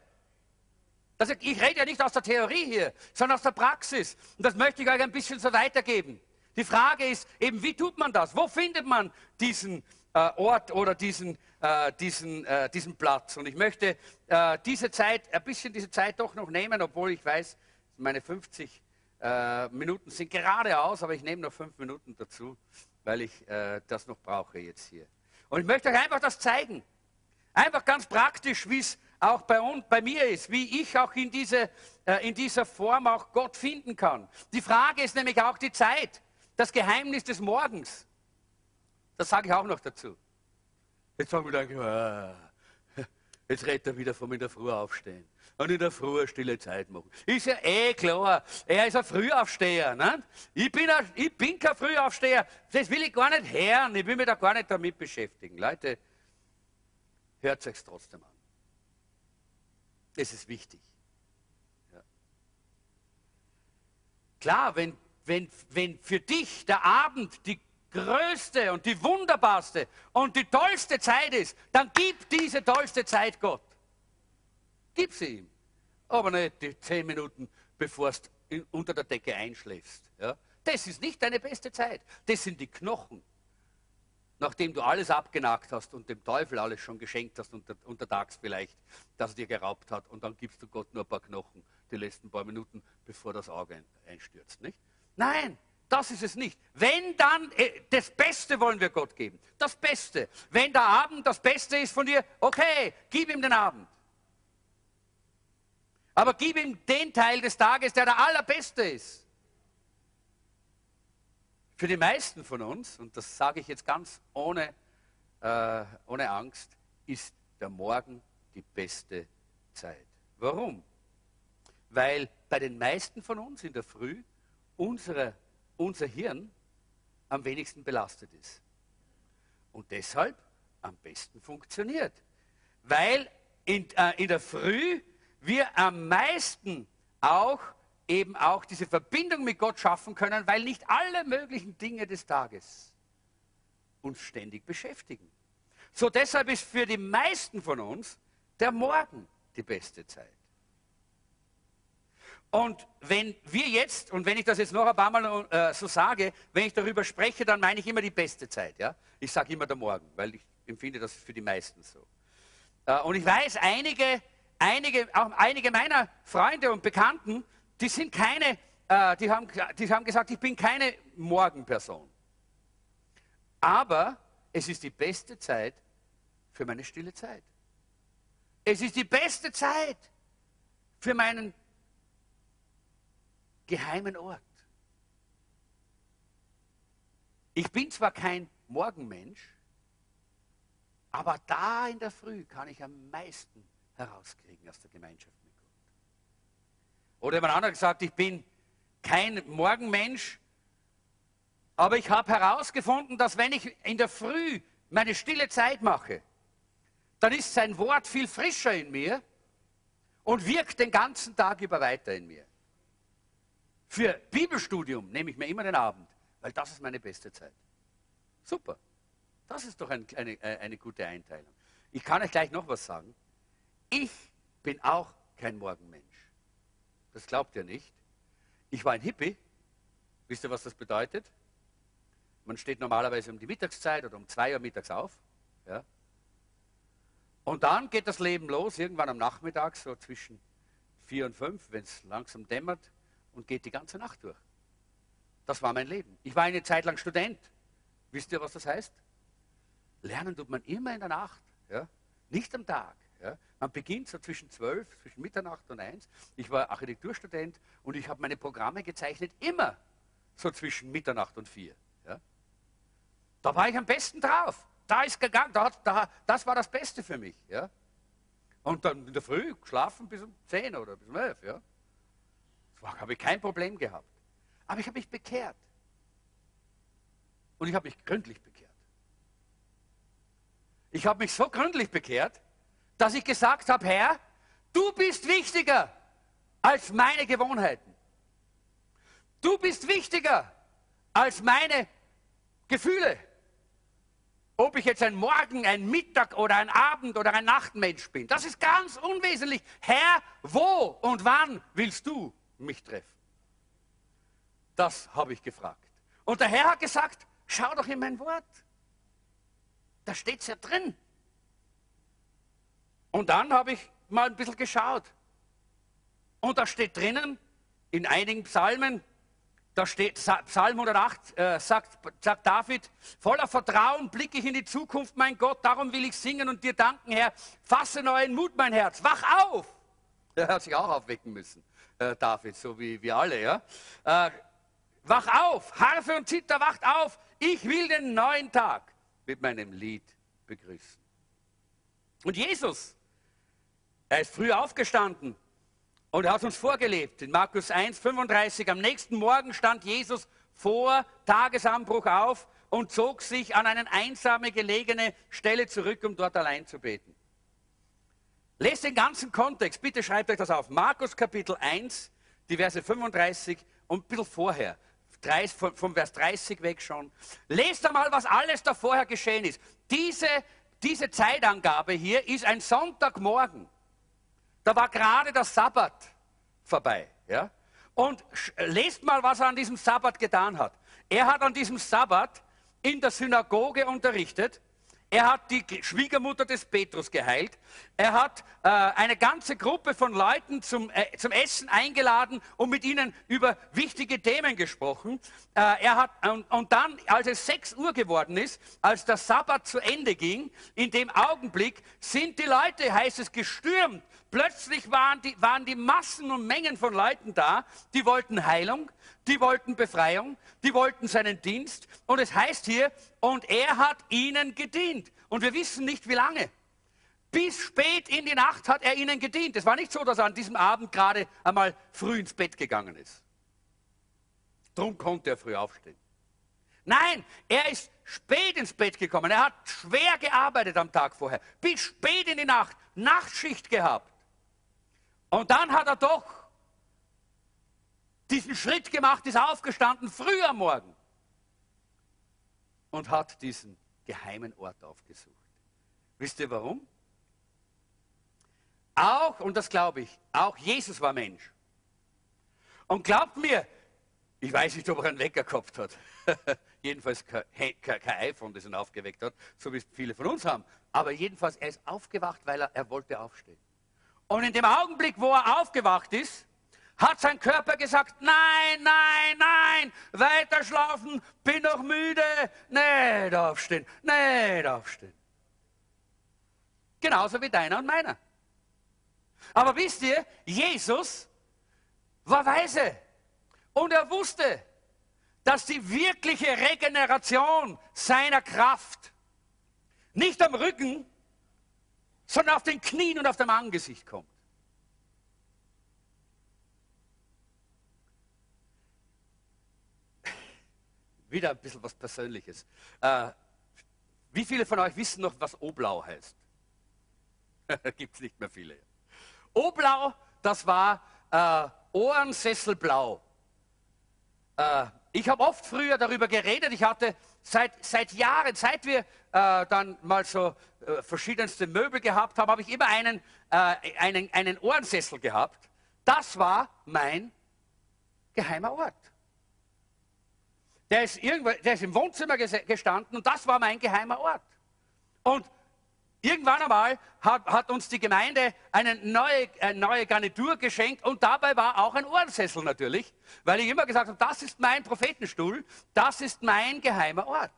Das, ich rede ja nicht aus der Theorie hier, sondern aus der Praxis. Und das möchte ich euch ein bisschen so weitergeben. Die Frage ist eben, wie tut man das? Wo findet man diesen äh, Ort oder diesen, äh, diesen, äh, diesen Platz? Und ich möchte äh, diese Zeit, ein bisschen diese Zeit doch noch nehmen, obwohl ich weiß, meine 50 äh, Minuten sind gerade aus, aber ich nehme noch fünf Minuten dazu, weil ich äh, das noch brauche jetzt hier. Und ich möchte euch einfach das zeigen. Einfach ganz praktisch, wie es auch bei, uns, bei mir ist, wie ich auch in, diese, äh, in dieser Form auch Gott finden kann. Die Frage ist nämlich auch die Zeit, das Geheimnis des Morgens. Das sage ich auch noch dazu. Jetzt sagen wir ah, jetzt redet er wieder vom in der Früh aufstehen und in der Früh eine stille Zeit machen. Ist ja eh klar, er ist ein Frühaufsteher. Ne? Ich, bin ein, ich bin kein Frühaufsteher, das will ich gar nicht hören, ich will mich da gar nicht damit beschäftigen. Leute, hört es trotzdem an. Das ist wichtig. Ja. Klar, wenn, wenn, wenn für dich der Abend die größte und die wunderbarste und die tollste Zeit ist, dann gib diese tollste Zeit Gott. Gib sie ihm. Aber nicht die zehn Minuten, bevor du unter der Decke einschläfst. Ja? Das ist nicht deine beste Zeit. Das sind die Knochen. Nachdem du alles abgenagt hast und dem Teufel alles schon geschenkt hast, unter, untertags vielleicht, dass er dir geraubt hat, und dann gibst du Gott nur ein paar Knochen, die letzten paar Minuten, bevor das Auge einstürzt. Nicht? Nein, das ist es nicht. Wenn dann, äh, das Beste wollen wir Gott geben. Das Beste. Wenn der Abend das Beste ist von dir, okay, gib ihm den Abend. Aber gib ihm den Teil des Tages, der der allerbeste ist. Für die meisten von uns, und das sage ich jetzt ganz ohne, äh, ohne Angst, ist der Morgen die beste Zeit. Warum? Weil bei den meisten von uns in der Früh unsere, unser Hirn am wenigsten belastet ist. Und deshalb am besten funktioniert. Weil in, äh, in der Früh wir am meisten auch eben auch diese Verbindung mit Gott schaffen können, weil nicht alle möglichen Dinge des Tages uns ständig beschäftigen. So deshalb ist für die meisten von uns der Morgen die beste Zeit. Und wenn wir jetzt, und wenn ich das jetzt noch ein paar Mal äh, so sage, wenn ich darüber spreche, dann meine ich immer die beste Zeit. Ja? Ich sage immer der Morgen, weil ich empfinde das für die meisten so. Äh, und ich weiß, einige, einige, auch einige meiner Freunde und Bekannten, die sind keine, äh, die, haben, die haben gesagt, ich bin keine Morgenperson. Aber es ist die beste Zeit für meine stille Zeit. Es ist die beste Zeit für meinen geheimen Ort. Ich bin zwar kein Morgenmensch, aber da in der Früh kann ich am meisten herauskriegen aus der Gemeinschaft mit Gott. Oder jemand anderes gesagt, ich bin kein Morgenmensch, aber ich habe herausgefunden, dass wenn ich in der Früh meine stille Zeit mache, dann ist sein Wort viel frischer in mir und wirkt den ganzen Tag über weiter in mir. Für Bibelstudium nehme ich mir immer den Abend, weil das ist meine beste Zeit. Super. Das ist doch ein, eine, äh, eine gute Einteilung. Ich kann euch gleich noch was sagen. Ich bin auch kein Morgenmensch. Das glaubt ihr nicht. Ich war ein Hippie. Wisst ihr, was das bedeutet? Man steht normalerweise um die Mittagszeit oder um zwei Uhr mittags auf. Ja? Und dann geht das Leben los, irgendwann am Nachmittag, so zwischen vier und fünf, wenn es langsam dämmert, und geht die ganze Nacht durch. Das war mein Leben. Ich war eine Zeit lang Student. Wisst ihr, was das heißt? Lernen tut man immer in der Nacht, ja? nicht am Tag. Ja? Man beginnt so zwischen zwölf, zwischen Mitternacht und eins. Ich war Architekturstudent und ich habe meine Programme gezeichnet immer so zwischen Mitternacht und vier. Ja? Da war ich am besten drauf. Da ist gegangen, da, da, das war das Beste für mich. Ja? Und dann in der Früh geschlafen bis um zehn oder bis um elf. Ja? Da habe ich kein Problem gehabt. Aber ich habe mich bekehrt. Und ich habe mich gründlich bekehrt. Ich habe mich so gründlich bekehrt, dass ich gesagt habe, Herr, du bist wichtiger als meine Gewohnheiten. Du bist wichtiger als meine Gefühle. Ob ich jetzt ein Morgen, ein Mittag oder ein Abend oder ein Nachtmensch bin, das ist ganz unwesentlich. Herr, wo und wann willst du mich treffen? Das habe ich gefragt. Und der Herr hat gesagt, schau doch in mein Wort. Da steht es ja drin. Und dann habe ich mal ein bisschen geschaut. Und da steht drinnen, in einigen Psalmen, da steht Psalm 108, äh, sagt, sagt David, voller Vertrauen blicke ich in die Zukunft, mein Gott, darum will ich singen und dir danken, Herr. Fasse neuen Mut, mein Herz, wach auf. Er hat sich auch aufwecken müssen, äh, David, so wie wir alle. Ja? Äh, wach auf, Harfe und Zither, wacht auf, ich will den neuen Tag mit meinem Lied begrüßen. Und Jesus, er ist früh aufgestanden und er hat uns vorgelebt. In Markus 1, 35, am nächsten Morgen stand Jesus vor Tagesanbruch auf und zog sich an eine einsame gelegene Stelle zurück, um dort allein zu beten. Lest den ganzen Kontext, bitte schreibt euch das auf. Markus Kapitel 1, die Verse 35 und ein bisschen vorher. 30, vom, vom Vers 30 weg schon. Lest einmal, was alles da vorher geschehen ist. Diese, diese Zeitangabe hier ist ein Sonntagmorgen. Da war gerade der Sabbat vorbei. Ja? Und lest mal, was er an diesem Sabbat getan hat. Er hat an diesem Sabbat in der Synagoge unterrichtet er hat die Schwiegermutter des Petrus geheilt. Er hat äh, eine ganze Gruppe von Leuten zum, äh, zum Essen eingeladen und mit ihnen über wichtige Themen gesprochen. Äh, er hat, und, und dann, als es 6 Uhr geworden ist, als der Sabbat zu Ende ging, in dem Augenblick sind die Leute, heißt es, gestürmt. Plötzlich waren die, waren die Massen und Mengen von Leuten da, die wollten Heilung, die wollten Befreiung, die wollten seinen Dienst. Und es heißt hier, und er hat ihnen gedient. Und wir wissen nicht, wie lange. Bis spät in die Nacht hat er ihnen gedient. Es war nicht so, dass er an diesem Abend gerade einmal früh ins Bett gegangen ist. Darum konnte er früh aufstehen. Nein, er ist spät ins Bett gekommen. Er hat schwer gearbeitet am Tag vorher. Bis spät in die Nacht. Nachtschicht gehabt. Und dann hat er doch diesen Schritt gemacht, ist aufgestanden, früh am Morgen und hat diesen geheimen Ort aufgesucht. Wisst ihr warum? Auch, und das glaube ich, auch Jesus war Mensch. Und glaubt mir, ich weiß nicht, ob er einen Wecker gehabt hat. jedenfalls kein, kein, kein, iPhone, das ihn aufgeweckt hat, so wie es viele von uns haben. Aber jedenfalls, er ist aufgewacht, weil er, er wollte aufstehen. Und in dem Augenblick, wo er aufgewacht ist, hat sein Körper gesagt, nein, nein, nein, weiter schlafen, bin noch müde, nicht aufstehen, nicht aufstehen. Genauso wie deiner und meiner. Aber wisst ihr, Jesus war weise und er wusste, dass die wirkliche Regeneration seiner Kraft nicht am Rücken, sondern auf den Knien und auf dem Angesicht kommt. wieder ein bisschen was Persönliches. Äh, wie viele von euch wissen noch, was Oblau heißt? Gibt es nicht mehr viele. Oblau, das war äh, Ohrensesselblau. Äh, ich habe oft früher darüber geredet. Ich hatte seit, seit Jahren, seit wir äh, dann mal so äh, verschiedenste Möbel gehabt haben, habe ich immer einen, äh, einen, einen Ohrensessel gehabt. Das war mein geheimer Ort. Der ist, irgendwo, der ist im Wohnzimmer gestanden und das war mein geheimer Ort. Und irgendwann einmal hat, hat uns die Gemeinde eine neue, eine neue Garnitur geschenkt und dabei war auch ein Ohrensessel natürlich, weil ich immer gesagt habe, das ist mein Prophetenstuhl, das ist mein geheimer Ort.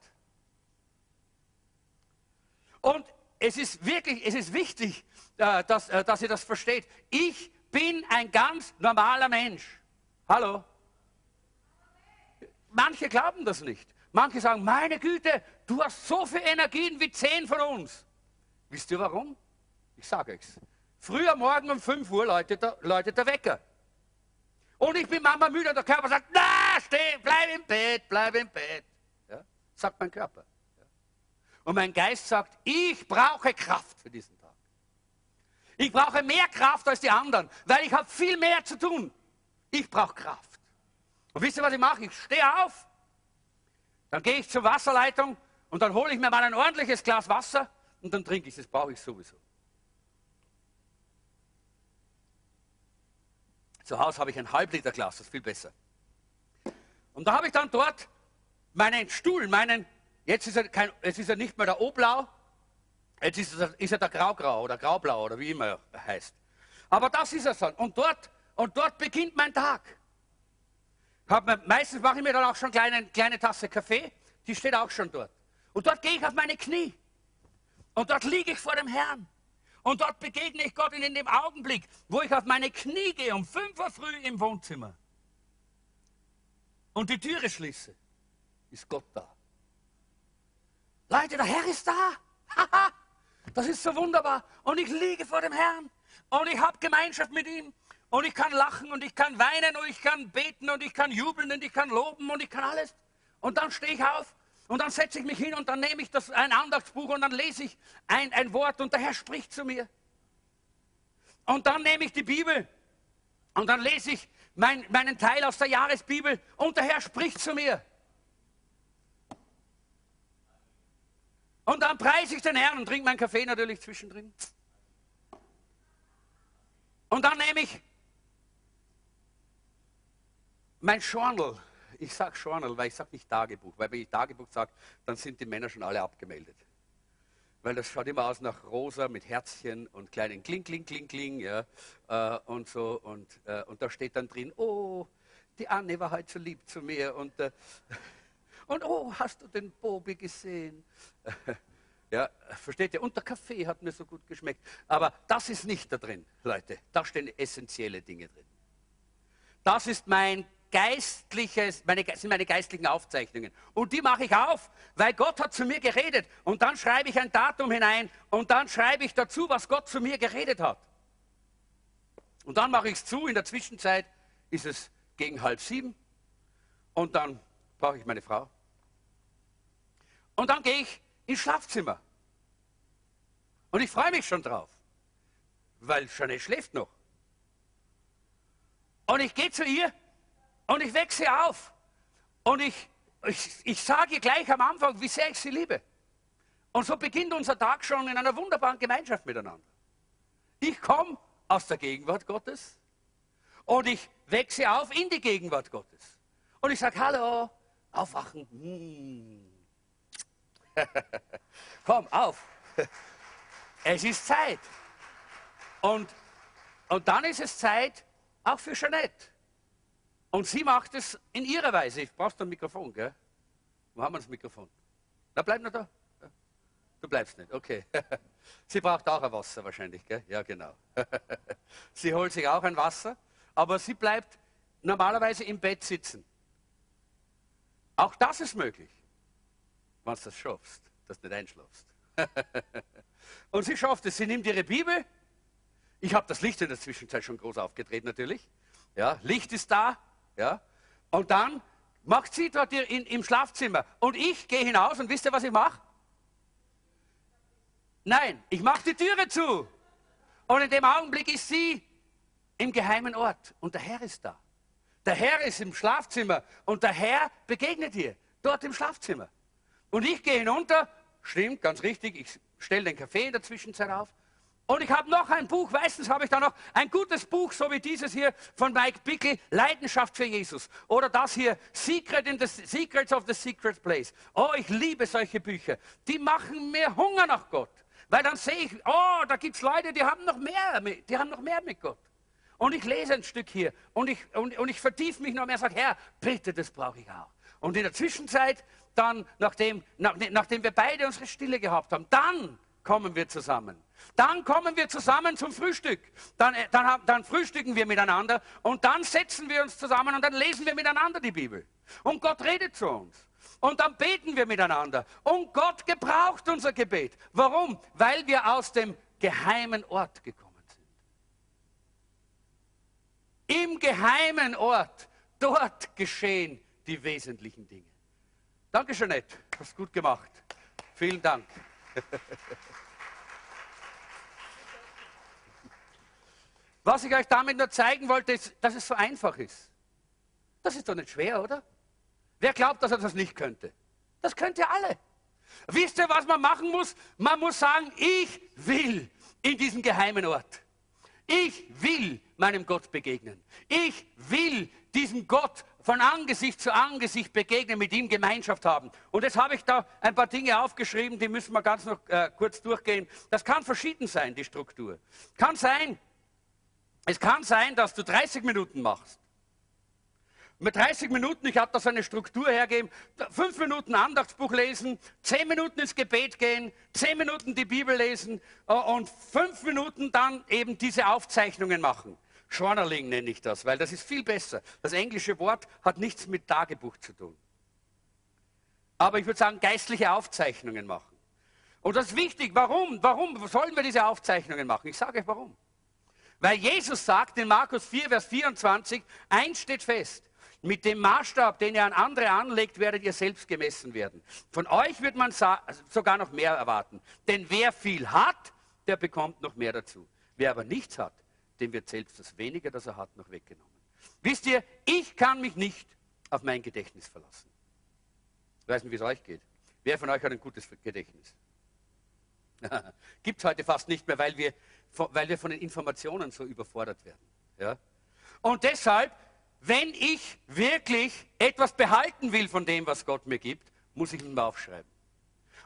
Und es ist wirklich, es ist wichtig, äh, dass, äh, dass ihr das versteht. Ich bin ein ganz normaler Mensch. Hallo? Manche glauben das nicht. Manche sagen, meine Güte, du hast so viel Energien wie zehn von uns. Wisst ihr warum? Ich sage es. Früher Morgen um 5 Uhr läutet der, läutet der Wecker. Und ich bin Mama müde und der Körper sagt, na, steh, bleib im Bett, bleib im Bett. Ja? Sagt mein Körper. Ja? Und mein Geist sagt, ich brauche Kraft für diesen Tag. Ich brauche mehr Kraft als die anderen, weil ich habe viel mehr zu tun. Ich brauche Kraft. Und wisst ihr, was ich mache? Ich stehe auf, dann gehe ich zur Wasserleitung und dann hole ich mir mal ein ordentliches Glas Wasser und dann trinke ich es. Das brauche ich sowieso. Zu Hause habe ich ein Halbliter Glas, das ist viel besser. Und da habe ich dann dort meinen Stuhl, meinen, jetzt ist er, kein, jetzt ist er nicht mehr der Oblau, jetzt ist er, ist er der Graugrau oder Graublau oder wie immer er heißt. Aber das ist er dann. Und dort, und dort beginnt mein Tag. Mir, meistens mache ich mir dann auch schon eine kleine Tasse Kaffee, die steht auch schon dort. Und dort gehe ich auf meine Knie. Und dort liege ich vor dem Herrn. Und dort begegne ich Gott in dem Augenblick, wo ich auf meine Knie gehe, um 5 Uhr früh im Wohnzimmer. Und die Türe schließe, ist Gott da. Leute, der Herr ist da. das ist so wunderbar. Und ich liege vor dem Herrn. Und ich habe Gemeinschaft mit ihm. Und ich kann lachen und ich kann weinen und ich kann beten und ich kann jubeln und ich kann loben und ich kann alles. Und dann stehe ich auf und dann setze ich mich hin und dann nehme ich das, ein Andachtsbuch und dann lese ich ein, ein Wort und der Herr spricht zu mir. Und dann nehme ich die Bibel und dann lese ich mein, meinen Teil aus der Jahresbibel und der Herr spricht zu mir. Und dann preise ich den Herrn und trinke meinen Kaffee natürlich zwischendrin. Und dann nehme ich mein Journal. Ich sage Journal, weil ich sage nicht Tagebuch, weil wenn ich Tagebuch sage, dann sind die Männer schon alle abgemeldet. Weil das schaut immer aus nach rosa mit Herzchen und kleinen Kling, Kling, Kling, Kling, ja, äh, und so. Und, äh, und da steht dann drin, oh, die Anne war heute so lieb zu mir und, äh, und oh, hast du den Bobi gesehen? Ja, versteht ihr? Und der Kaffee hat mir so gut geschmeckt. Aber das ist nicht da drin, Leute. Da stehen essentielle Dinge drin. Das ist mein geistliches, meine, sind meine geistlichen Aufzeichnungen. Und die mache ich auf, weil Gott hat zu mir geredet. Und dann schreibe ich ein Datum hinein und dann schreibe ich dazu, was Gott zu mir geredet hat. Und dann mache ich es zu. In der Zwischenzeit ist es gegen halb sieben. Und dann brauche ich meine Frau. Und dann gehe ich ins Schlafzimmer. Und ich freue mich schon drauf, weil Jeanette schläft noch. Und ich gehe zu ihr und ich wecke sie auf. Und ich, ich, ich sage gleich am Anfang, wie sehr ich sie liebe. Und so beginnt unser Tag schon in einer wunderbaren Gemeinschaft miteinander. Ich komme aus der Gegenwart Gottes und ich wecke sie auf in die Gegenwart Gottes. Und ich sage, hallo, aufwachen. Hm. Komm, auf. Es ist Zeit. Und, und dann ist es Zeit auch für Jeanette. Und sie macht es in ihrer Weise. Ich brauchst ein Mikrofon, gell? Wo haben wir das Mikrofon? Na, bleib noch da. Du bleibst nicht, okay. Sie braucht auch ein Wasser wahrscheinlich, gell? Ja, genau. Sie holt sich auch ein Wasser, aber sie bleibt normalerweise im Bett sitzen. Auch das ist möglich wenn du das schaffst, dass du nicht einschlafst. und sie schafft es. Sie nimmt ihre Bibel. Ich habe das Licht in der Zwischenzeit schon groß aufgedreht natürlich. Ja, Licht ist da. Ja. Und dann macht sie dort in, im Schlafzimmer. Und ich gehe hinaus und wisst ihr, was ich mache? Nein, ich mache die Türe zu. Und in dem Augenblick ist sie im geheimen Ort. Und der Herr ist da. Der Herr ist im Schlafzimmer. Und der Herr begegnet ihr. Dort im Schlafzimmer. Und ich gehe hinunter, stimmt, ganz richtig, ich stelle den Kaffee in der Zwischenzeit auf. Und ich habe noch ein Buch, meistens habe ich da noch ein gutes Buch, so wie dieses hier von Mike Bickle, Leidenschaft für Jesus. Oder das hier, Secret in the, Secrets of the Secret Place. Oh, ich liebe solche Bücher. Die machen mir Hunger nach Gott. Weil dann sehe ich, oh, da gibt es Leute, die haben noch mehr, die haben noch mehr mit Gott. Und ich lese ein Stück hier und ich, und, und ich vertiefe mich noch mehr, sage, Herr, bitte, das brauche ich auch. Und in der Zwischenzeit dann, nachdem, nach, nachdem wir beide unsere Stille gehabt haben, dann kommen wir zusammen. Dann kommen wir zusammen zum Frühstück. Dann, äh, dann, dann, frühstücken wir miteinander und dann setzen wir uns zusammen und dann lesen wir miteinander die Bibel. Und Gott redet zu uns. Und dann beten wir miteinander. Und Gott gebraucht unser Gebet. Warum? Weil wir aus dem geheimen Ort gekommen sind. Im geheimen Ort, dort geschehen die wesentlichen Dinge. Danke, Jeanette. Hast gut gemacht. Vielen Dank. Was ich euch damit nur zeigen wollte, ist, dass es so einfach ist. Das ist doch nicht schwer, oder? Wer glaubt, dass er das nicht könnte? Das könnt ihr alle. Wisst ihr, was man machen muss? Man muss sagen, ich will in diesen geheimen Ort. Ich will meinem Gott begegnen. Ich will diesem Gott von Angesicht zu Angesicht begegnen, mit ihm Gemeinschaft haben. Und jetzt habe ich da ein paar Dinge aufgeschrieben, die müssen wir ganz noch äh, kurz durchgehen. Das kann verschieden sein, die Struktur. Kann sein, es kann sein, dass du 30 Minuten machst. Mit 30 Minuten, ich habe da so eine Struktur hergegeben, fünf Minuten Andachtsbuch lesen, zehn Minuten ins Gebet gehen, zehn Minuten die Bibel lesen äh, und fünf Minuten dann eben diese Aufzeichnungen machen. Journaling nenne ich das, weil das ist viel besser. Das englische Wort hat nichts mit Tagebuch zu tun. Aber ich würde sagen, geistliche Aufzeichnungen machen. Und das ist wichtig. Warum? Warum sollen wir diese Aufzeichnungen machen? Ich sage euch warum. Weil Jesus sagt in Markus 4, Vers 24, eins steht fest. Mit dem Maßstab, den ihr an andere anlegt, werdet ihr selbst gemessen werden. Von euch wird man sogar noch mehr erwarten. Denn wer viel hat, der bekommt noch mehr dazu. Wer aber nichts hat, dem wird selbst das Wenige, das er hat, noch weggenommen. Wisst ihr, ich kann mich nicht auf mein Gedächtnis verlassen. Ich weiß nicht, wie es euch geht. Wer von euch hat ein gutes Gedächtnis? Gibt es heute fast nicht mehr, weil wir, weil wir von den Informationen so überfordert werden. Ja? Und deshalb, wenn ich wirklich etwas behalten will von dem, was Gott mir gibt, muss ich ihn mal aufschreiben.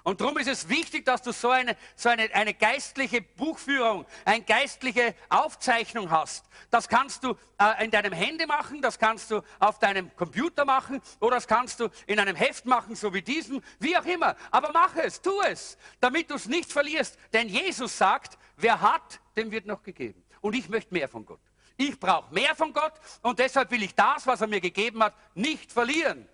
Und darum ist es wichtig, dass du so eine, so eine, eine geistliche Buchführung, eine geistliche Aufzeichnung hast. Das kannst du äh, in deinem Handy machen, das kannst du auf deinem Computer machen oder das kannst du in einem Heft machen, so wie diesem, wie auch immer. Aber mach es, tu es, damit du es nicht verlierst. Denn Jesus sagt, wer hat, dem wird noch gegeben. Und ich möchte mehr von Gott. Ich brauche mehr von Gott und deshalb will ich das, was er mir gegeben hat, nicht verlieren.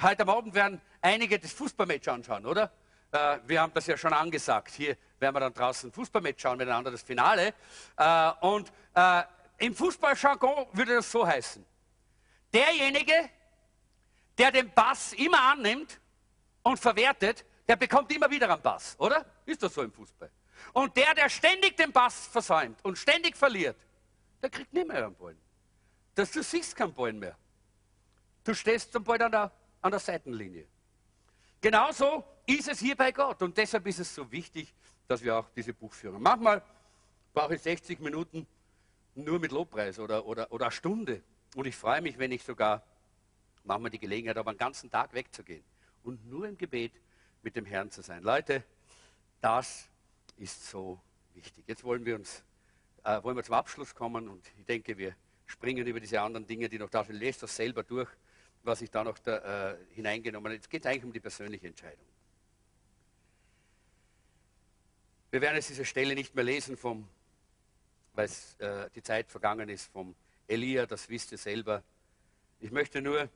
Heute Abend werden einige das Fußballmatch anschauen, oder? Äh, wir haben das ja schon angesagt. Hier werden wir dann draußen Fußballmatch schauen miteinander, das Finale. Äh, und äh, im Fußballjargon würde das so heißen. Derjenige, der den Pass immer annimmt und verwertet, der bekommt immer wieder einen Pass, oder? Ist das so im Fußball? Und der, der ständig den Pass versäumt und ständig verliert, der kriegt nicht mehr einen Ball. Das, du siehst keinen Ball mehr. Du stehst zum Ball an der, an der Seitenlinie. Genauso ist es hier bei Gott und deshalb ist es so wichtig, dass wir auch diese Buchführung. Manchmal brauche ich 60 Minuten nur mit Lobpreis oder, oder, oder eine Stunde. Und ich freue mich, wenn ich sogar manchmal die Gelegenheit habe, einen ganzen Tag wegzugehen und nur im Gebet mit dem Herrn zu sein. Leute, das ist so wichtig. Jetzt wollen wir uns äh, wollen wir zum Abschluss kommen und ich denke, wir springen über diese anderen Dinge, die noch da sind. Lest das selber durch was ich da noch da, äh, hineingenommen habe. Jetzt geht es eigentlich um die persönliche Entscheidung. Wir werden jetzt diese Stelle nicht mehr lesen, vom, weil äh, die Zeit vergangen ist, vom Elia, das wisst ihr selber. Ich möchte nur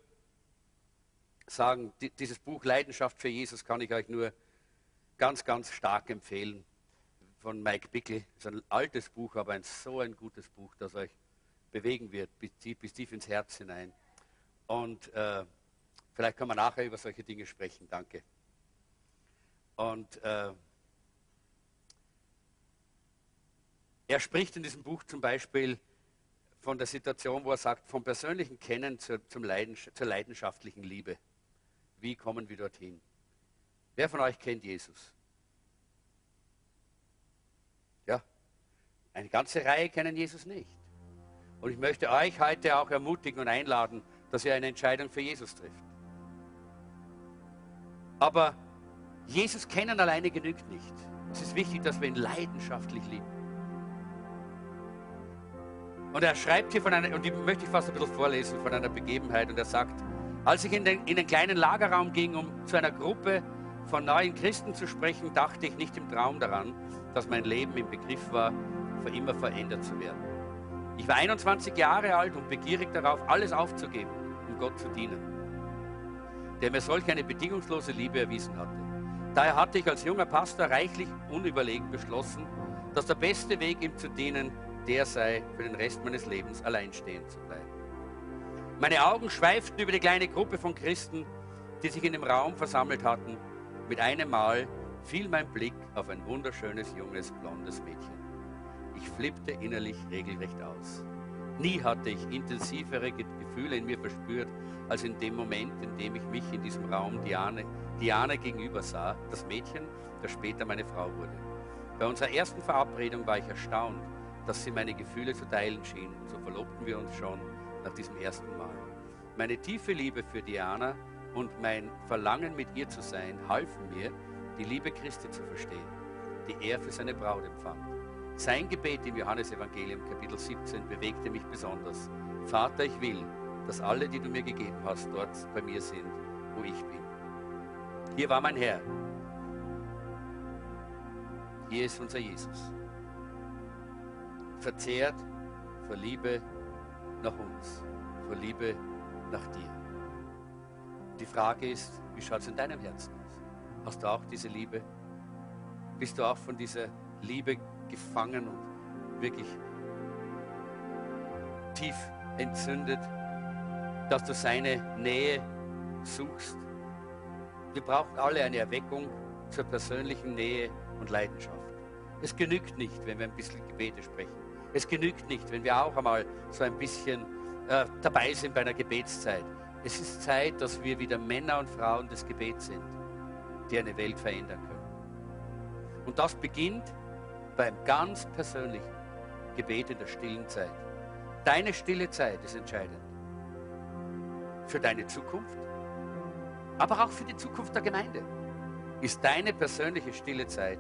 sagen, die, dieses Buch Leidenschaft für Jesus kann ich euch nur ganz, ganz stark empfehlen. Von Mike Bickel. Es ist ein altes Buch, aber ein so ein gutes Buch, das euch bewegen wird, bis tief, bis tief ins Herz hinein. Und äh, vielleicht können wir nachher über solche Dinge sprechen. Danke. Und äh, er spricht in diesem Buch zum Beispiel von der Situation, wo er sagt, vom persönlichen Kennen zur, zum Leidens zur leidenschaftlichen Liebe. Wie kommen wir dorthin? Wer von euch kennt Jesus? Ja, eine ganze Reihe kennen Jesus nicht. Und ich möchte euch heute auch ermutigen und einladen, dass ihr eine Entscheidung für Jesus trifft. Aber Jesus kennen alleine genügt nicht. Es ist wichtig, dass wir ihn leidenschaftlich lieben. Und er schreibt hier von einer, und die möchte ich fast ein bisschen vorlesen, von einer Begebenheit. Und er sagt, als ich in den, in den kleinen Lagerraum ging, um zu einer Gruppe von neuen Christen zu sprechen, dachte ich nicht im Traum daran, dass mein Leben im Begriff war, für immer verändert zu werden. Ich war 21 Jahre alt und begierig darauf, alles aufzugeben Gott zu dienen, der mir solch eine bedingungslose Liebe erwiesen hatte. Daher hatte ich als junger Pastor reichlich unüberlegt beschlossen, dass der beste Weg, ihm zu dienen, der sei, für den Rest meines Lebens allein stehen zu bleiben. Meine Augen schweiften über die kleine Gruppe von Christen, die sich in dem Raum versammelt hatten. Mit einem Mal fiel mein Blick auf ein wunderschönes, junges, blondes Mädchen. Ich flippte innerlich regelrecht aus. Nie hatte ich intensivere Gefühle in mir verspürt, als in dem Moment, in dem ich mich in diesem Raum Diane, Diane gegenüber sah, das Mädchen, das später meine Frau wurde. Bei unserer ersten Verabredung war ich erstaunt, dass sie meine Gefühle zu teilen schien. So verlobten wir uns schon nach diesem ersten Mal. Meine tiefe Liebe für Diana und mein Verlangen, mit ihr zu sein, halfen mir, die Liebe Christi zu verstehen, die er für seine Braut empfand. Sein Gebet im Johannesevangelium Kapitel 17 bewegte mich besonders. Vater, ich will, dass alle, die du mir gegeben hast, dort bei mir sind, wo ich bin. Hier war mein Herr. Hier ist unser Jesus. Verzehrt vor Liebe nach uns, vor Liebe nach dir. Die Frage ist, wie schaut es in deinem Herzen aus? Hast du auch diese Liebe? Bist du auch von dieser Liebe gefangen und wirklich tief entzündet, dass du seine Nähe suchst. Wir brauchen alle eine Erweckung zur persönlichen Nähe und Leidenschaft. Es genügt nicht, wenn wir ein bisschen Gebete sprechen. Es genügt nicht, wenn wir auch einmal so ein bisschen äh, dabei sind bei einer Gebetszeit. Es ist Zeit, dass wir wieder Männer und Frauen des Gebets sind, die eine Welt verändern können. Und das beginnt beim ganz persönlichen Gebet in der stillen Zeit. Deine stille Zeit ist entscheidend. Für deine Zukunft, aber auch für die Zukunft der Gemeinde ist deine persönliche stille Zeit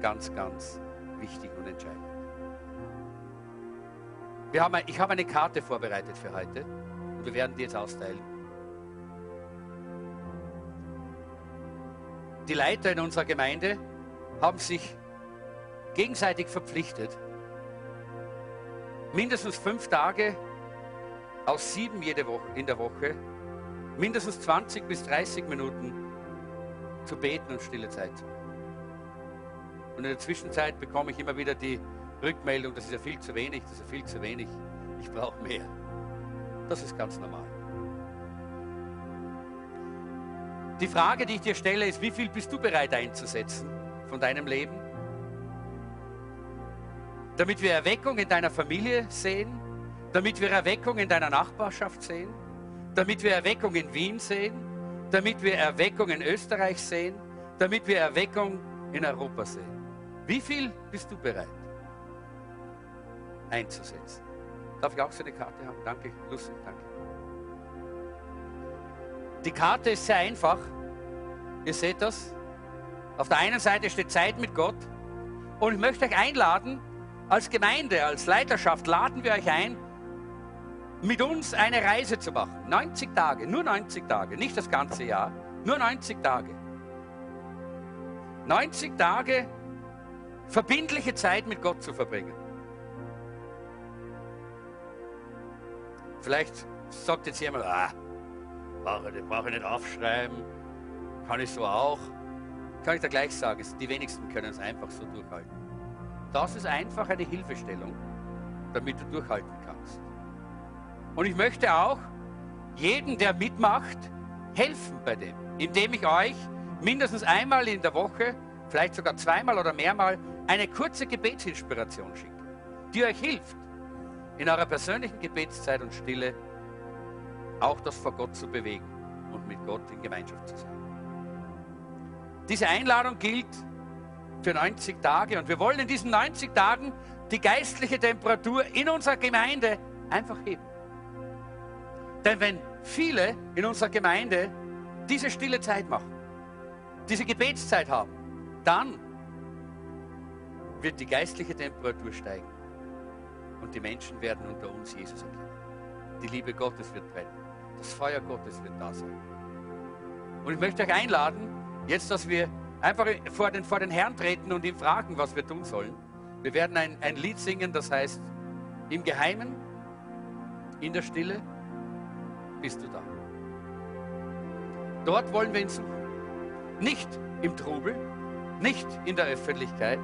ganz, ganz wichtig und entscheidend. Wir haben, ich habe eine Karte vorbereitet für heute und wir werden die jetzt austeilen. Die Leiter in unserer Gemeinde haben sich gegenseitig verpflichtet, mindestens fünf Tage aus sieben jede Woche, in der Woche, mindestens 20 bis 30 Minuten zu beten und stille Zeit. Und in der Zwischenzeit bekomme ich immer wieder die Rückmeldung, das ist ja viel zu wenig, das ist ja viel zu wenig, ich brauche mehr. Das ist ganz normal. Die Frage, die ich dir stelle, ist, wie viel bist du bereit einzusetzen von deinem Leben? Damit wir Erweckung in deiner Familie sehen, damit wir Erweckung in deiner Nachbarschaft sehen, damit wir Erweckung in Wien sehen, damit wir Erweckung in Österreich sehen, damit wir Erweckung in Europa sehen. Wie viel bist du bereit einzusetzen? Darf ich auch so eine Karte haben? Danke, Lucy, danke. Die Karte ist sehr einfach. Ihr seht das. Auf der einen Seite steht Zeit mit Gott. Und ich möchte euch einladen, als Gemeinde, als Leiterschaft, laden wir euch ein, mit uns eine Reise zu machen. 90 Tage, nur 90 Tage, nicht das ganze Jahr, nur 90 Tage. 90 Tage verbindliche Zeit mit Gott zu verbringen. Vielleicht sagt jetzt jemand, ah, brauche ich, brauch ich nicht aufschreiben, kann ich so auch. Kann ich da gleich sagen, die wenigsten können es einfach so durchhalten. Das ist einfach eine Hilfestellung, damit du durchhalten kannst. Und ich möchte auch jedem, der mitmacht, helfen bei dem, indem ich euch mindestens einmal in der Woche, vielleicht sogar zweimal oder mehrmal, eine kurze Gebetsinspiration schicke, die euch hilft, in eurer persönlichen Gebetszeit und Stille auch das vor Gott zu bewegen und mit Gott in Gemeinschaft zu sein. Diese Einladung gilt für 90 Tage und wir wollen in diesen 90 Tagen die geistliche Temperatur in unserer Gemeinde einfach heben. Denn wenn viele in unserer Gemeinde diese stille Zeit machen, diese Gebetszeit haben, dann wird die geistliche Temperatur steigen und die Menschen werden unter uns Jesus erkennen. Die Liebe Gottes wird brennen. Das Feuer Gottes wird da sein. Und ich möchte euch einladen, jetzt, dass wir einfach vor den, vor den Herrn treten und ihn fragen, was wir tun sollen. Wir werden ein, ein Lied singen, das heißt, im Geheimen, in der Stille, bist du da. Dort wollen wir ihn suchen. Nicht im Trubel, nicht in der Öffentlichkeit.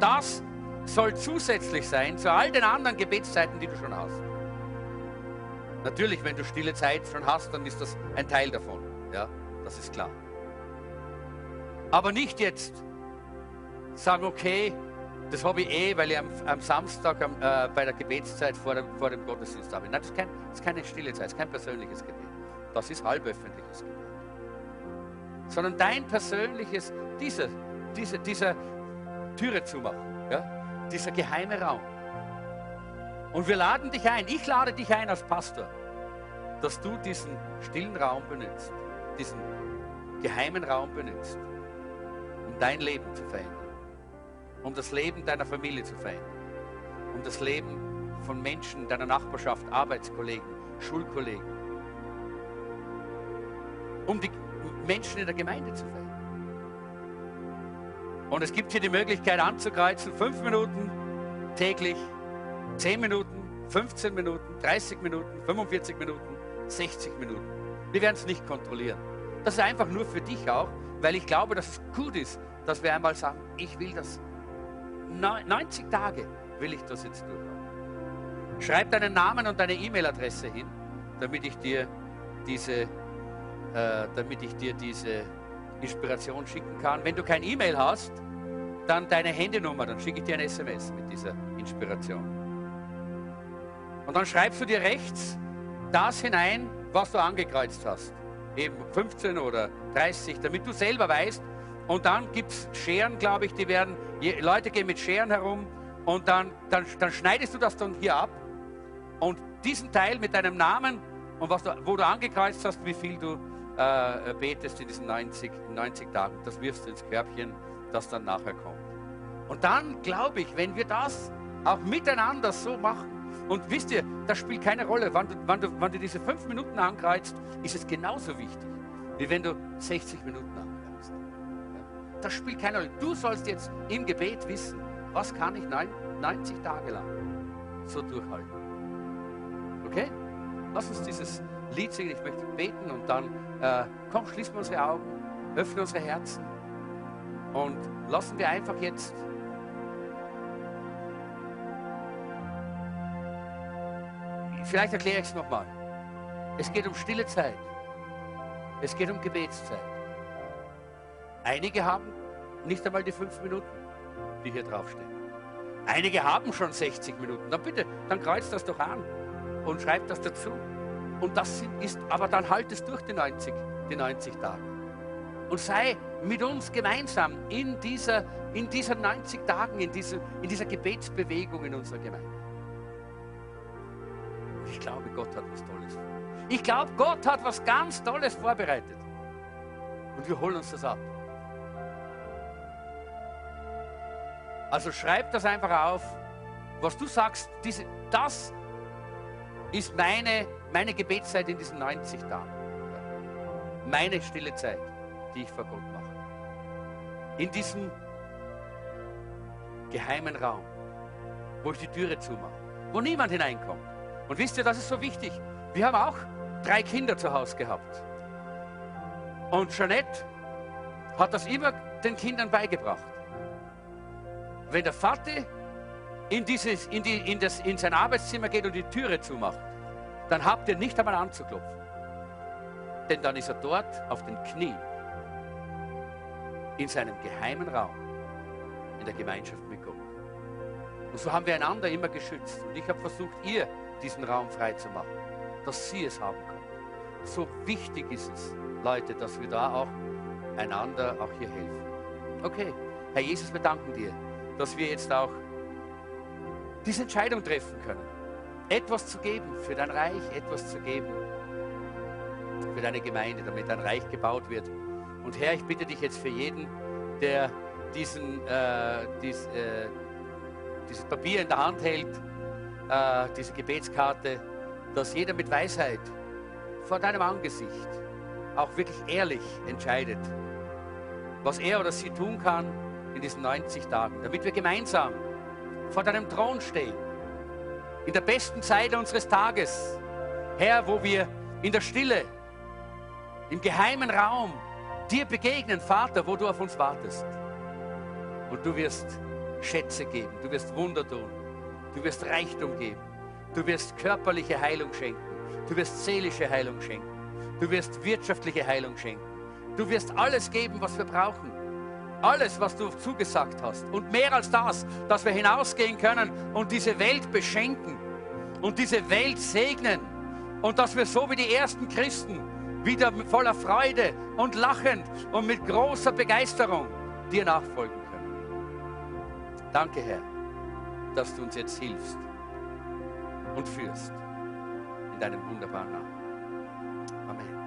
Das soll zusätzlich sein zu all den anderen Gebetszeiten, die du schon hast. Natürlich, wenn du stille Zeit schon hast, dann ist das ein Teil davon. Ja, das ist klar. Aber nicht jetzt sagen, okay, das habe ich eh, weil ich am, am Samstag am, äh, bei der Gebetszeit vor dem, vor dem Gottesdienst habe. Nein, das ist, kein, das ist keine stille Zeit, das ist kein persönliches Gebet. Das ist halböffentliches Gebet. Sondern dein persönliches, dieser, dieser, dieser Türe zumachen, ja? dieser geheime Raum. Und wir laden dich ein, ich lade dich ein als Pastor, dass du diesen stillen Raum benutzt, diesen geheimen Raum benutzt, dein Leben zu verändern um das Leben deiner Familie zu verändern, um das Leben von Menschen deiner Nachbarschaft, Arbeitskollegen, Schulkollegen, um die Menschen in der Gemeinde zu verändern. Und es gibt hier die Möglichkeit anzukreuzen, fünf Minuten täglich, zehn Minuten, 15 Minuten, 30 Minuten, 45 Minuten, 60 Minuten. Wir werden es nicht kontrollieren. Das ist einfach nur für dich auch, weil ich glaube, dass es gut ist, dass wir einmal sagen, ich will das 90 Tage will ich das jetzt durchhaben. Schreib deinen Namen und deine E-Mail-Adresse hin, damit ich dir diese, äh, damit ich dir diese Inspiration schicken kann. Wenn du kein E-Mail hast, dann deine Handynummer, dann schicke ich dir ein SMS mit dieser Inspiration. Und dann schreibst du dir rechts das hinein, was du angekreuzt hast. Eben 15 oder 30, damit du selber weißt. Und dann gibt es Scheren, glaube ich, die werden, Leute gehen mit Scheren herum und dann, dann, dann schneidest du das dann hier ab und diesen Teil mit deinem Namen und was du, wo du angekreuzt hast, wie viel du äh, betest in diesen 90, 90 Tagen, das wirfst du ins Körbchen, das dann nachher kommt. Und dann glaube ich, wenn wir das auch miteinander so machen, und wisst ihr, das spielt keine Rolle, wann du, wann du, wann du diese fünf Minuten ankreuzt, ist es genauso wichtig, wie wenn du 60 Minuten ankreuzt. Das spielt keine Rolle. Du sollst jetzt im Gebet wissen, was kann ich 90 Tage lang so durchhalten. Okay? Lass uns dieses Lied singen. Ich möchte beten und dann, äh, komm, schließen wir unsere Augen, öffnen unsere Herzen und lassen wir einfach jetzt Vielleicht erkläre ich es nochmal. Es geht um stille Zeit. Es geht um Gebetszeit. Einige haben nicht einmal die fünf Minuten, die hier draufstehen. Einige haben schon 60 Minuten. Dann bitte, dann kreuzt das doch an und schreibt das dazu. Und das ist, aber dann halt es durch die 90, die 90 Tage. Und sei mit uns gemeinsam in dieser, in dieser 90 Tagen, in, diese, in dieser Gebetsbewegung in unserer Gemeinde. Ich glaube, Gott hat was Tolles vor. Ich glaube, Gott hat was ganz Tolles vorbereitet. Und wir holen uns das ab. Also schreib das einfach auf, was du sagst. Diese, das ist meine, meine Gebetszeit in diesen 90 Tagen. Meine stille Zeit, die ich vor Gott mache. In diesem geheimen Raum, wo ich die Türe zumache, wo niemand hineinkommt. Und wisst ihr, das ist so wichtig. Wir haben auch drei Kinder zu Hause gehabt. Und Jeanette hat das immer den Kindern beigebracht. Wenn der Vater in, dieses, in, die, in, das, in sein Arbeitszimmer geht und die Türe zumacht, dann habt ihr nicht einmal anzuklopfen. Denn dann ist er dort auf den Knien, in seinem geheimen Raum, in der Gemeinschaft mit Gott. Und so haben wir einander immer geschützt. Und ich habe versucht, ihr diesen Raum frei zu machen, dass sie es haben können. So wichtig ist es, Leute, dass wir da auch einander auch hier helfen. Okay, Herr Jesus, wir danken dir, dass wir jetzt auch diese Entscheidung treffen können, etwas zu geben für dein Reich, etwas zu geben für deine Gemeinde, damit dein Reich gebaut wird. Und Herr, ich bitte dich jetzt für jeden, der diesen, äh, dies, äh, dieses Papier in der Hand hält, äh, diese Gebetskarte, dass jeder mit Weisheit vor deinem Angesicht auch wirklich ehrlich entscheidet, was er oder sie tun kann in diesen 90 Tagen, damit wir gemeinsam vor deinem Thron stehen, in der besten Zeit unseres Tages, Herr, wo wir in der Stille, im geheimen Raum dir begegnen, Vater, wo du auf uns wartest. Und du wirst Schätze geben, du wirst Wunder tun, Du wirst Reichtum geben. Du wirst körperliche Heilung schenken. Du wirst seelische Heilung schenken. Du wirst wirtschaftliche Heilung schenken. Du wirst alles geben, was wir brauchen. Alles, was du zugesagt hast. Und mehr als das, dass wir hinausgehen können und diese Welt beschenken und diese Welt segnen. Und dass wir so wie die ersten Christen wieder voller Freude und lachend und mit großer Begeisterung dir nachfolgen können. Danke, Herr dass du uns jetzt hilfst und führst. In deinem wunderbaren Namen. Amen.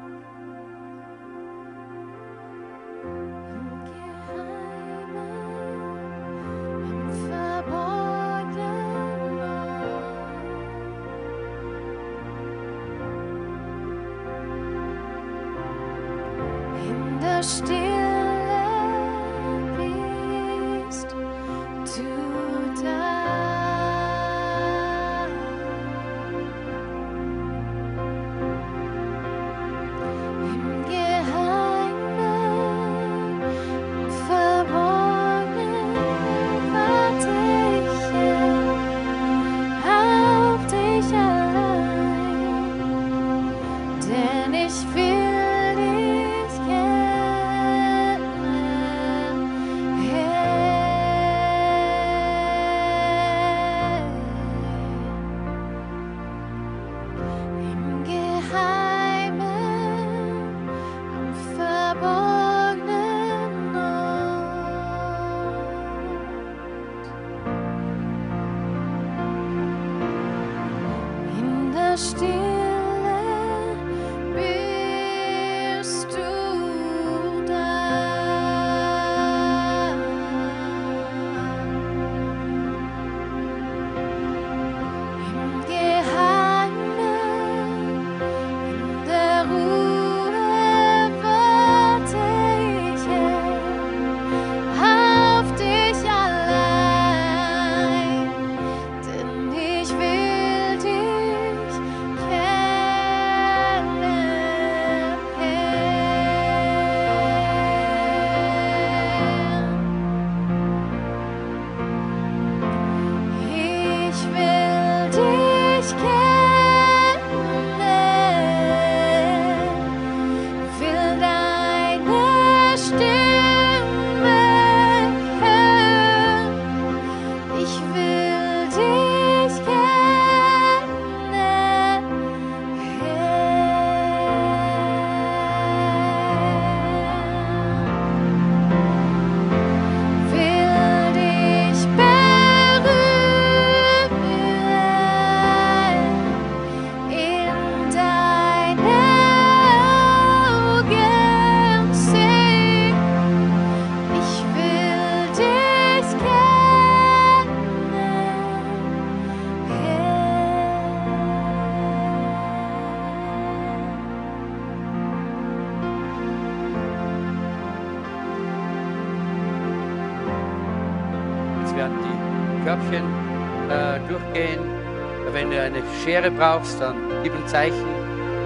Schere brauchst, dann gib ein Zeichen.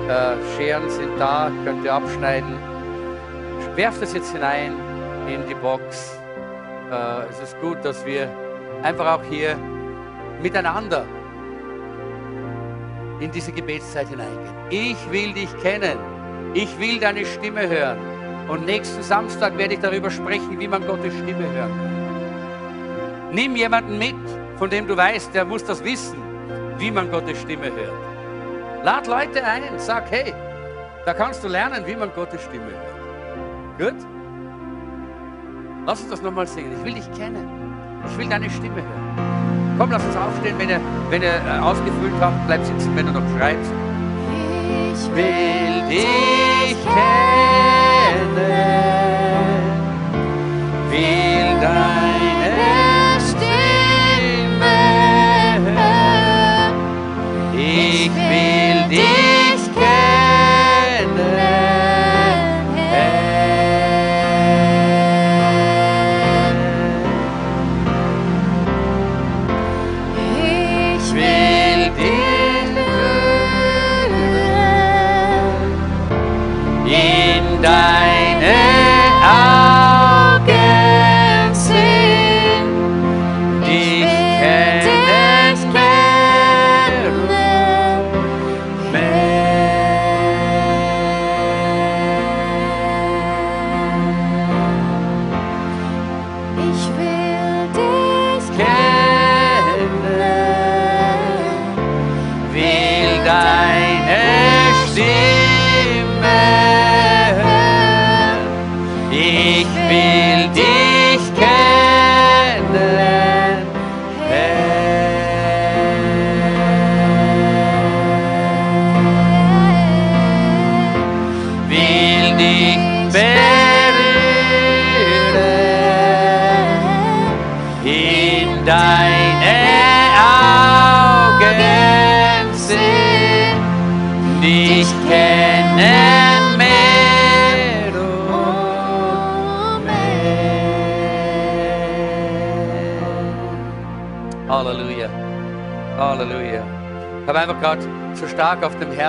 Äh, Scheren sind da, könnt ihr abschneiden. Werft das jetzt hinein in die Box. Äh, es ist gut, dass wir einfach auch hier miteinander in diese Gebetszeit hineingehen. Ich will dich kennen. Ich will deine Stimme hören. Und nächsten Samstag werde ich darüber sprechen, wie man Gottes Stimme hören. Nimm jemanden mit, von dem du weißt, der muss das wissen, wie man Gottes Stimme hört. Lad Leute ein, sag, hey, da kannst du lernen, wie man Gottes Stimme hört. Gut? Lass uns das nochmal singen. Ich will dich kennen. Ich will deine Stimme hören. Komm, lass uns aufstehen. Wenn ihr, wenn ihr äh, ausgefüllt habt, bleibt sitzen, wenn ihr noch schreit. Ich will dich kennen, will deine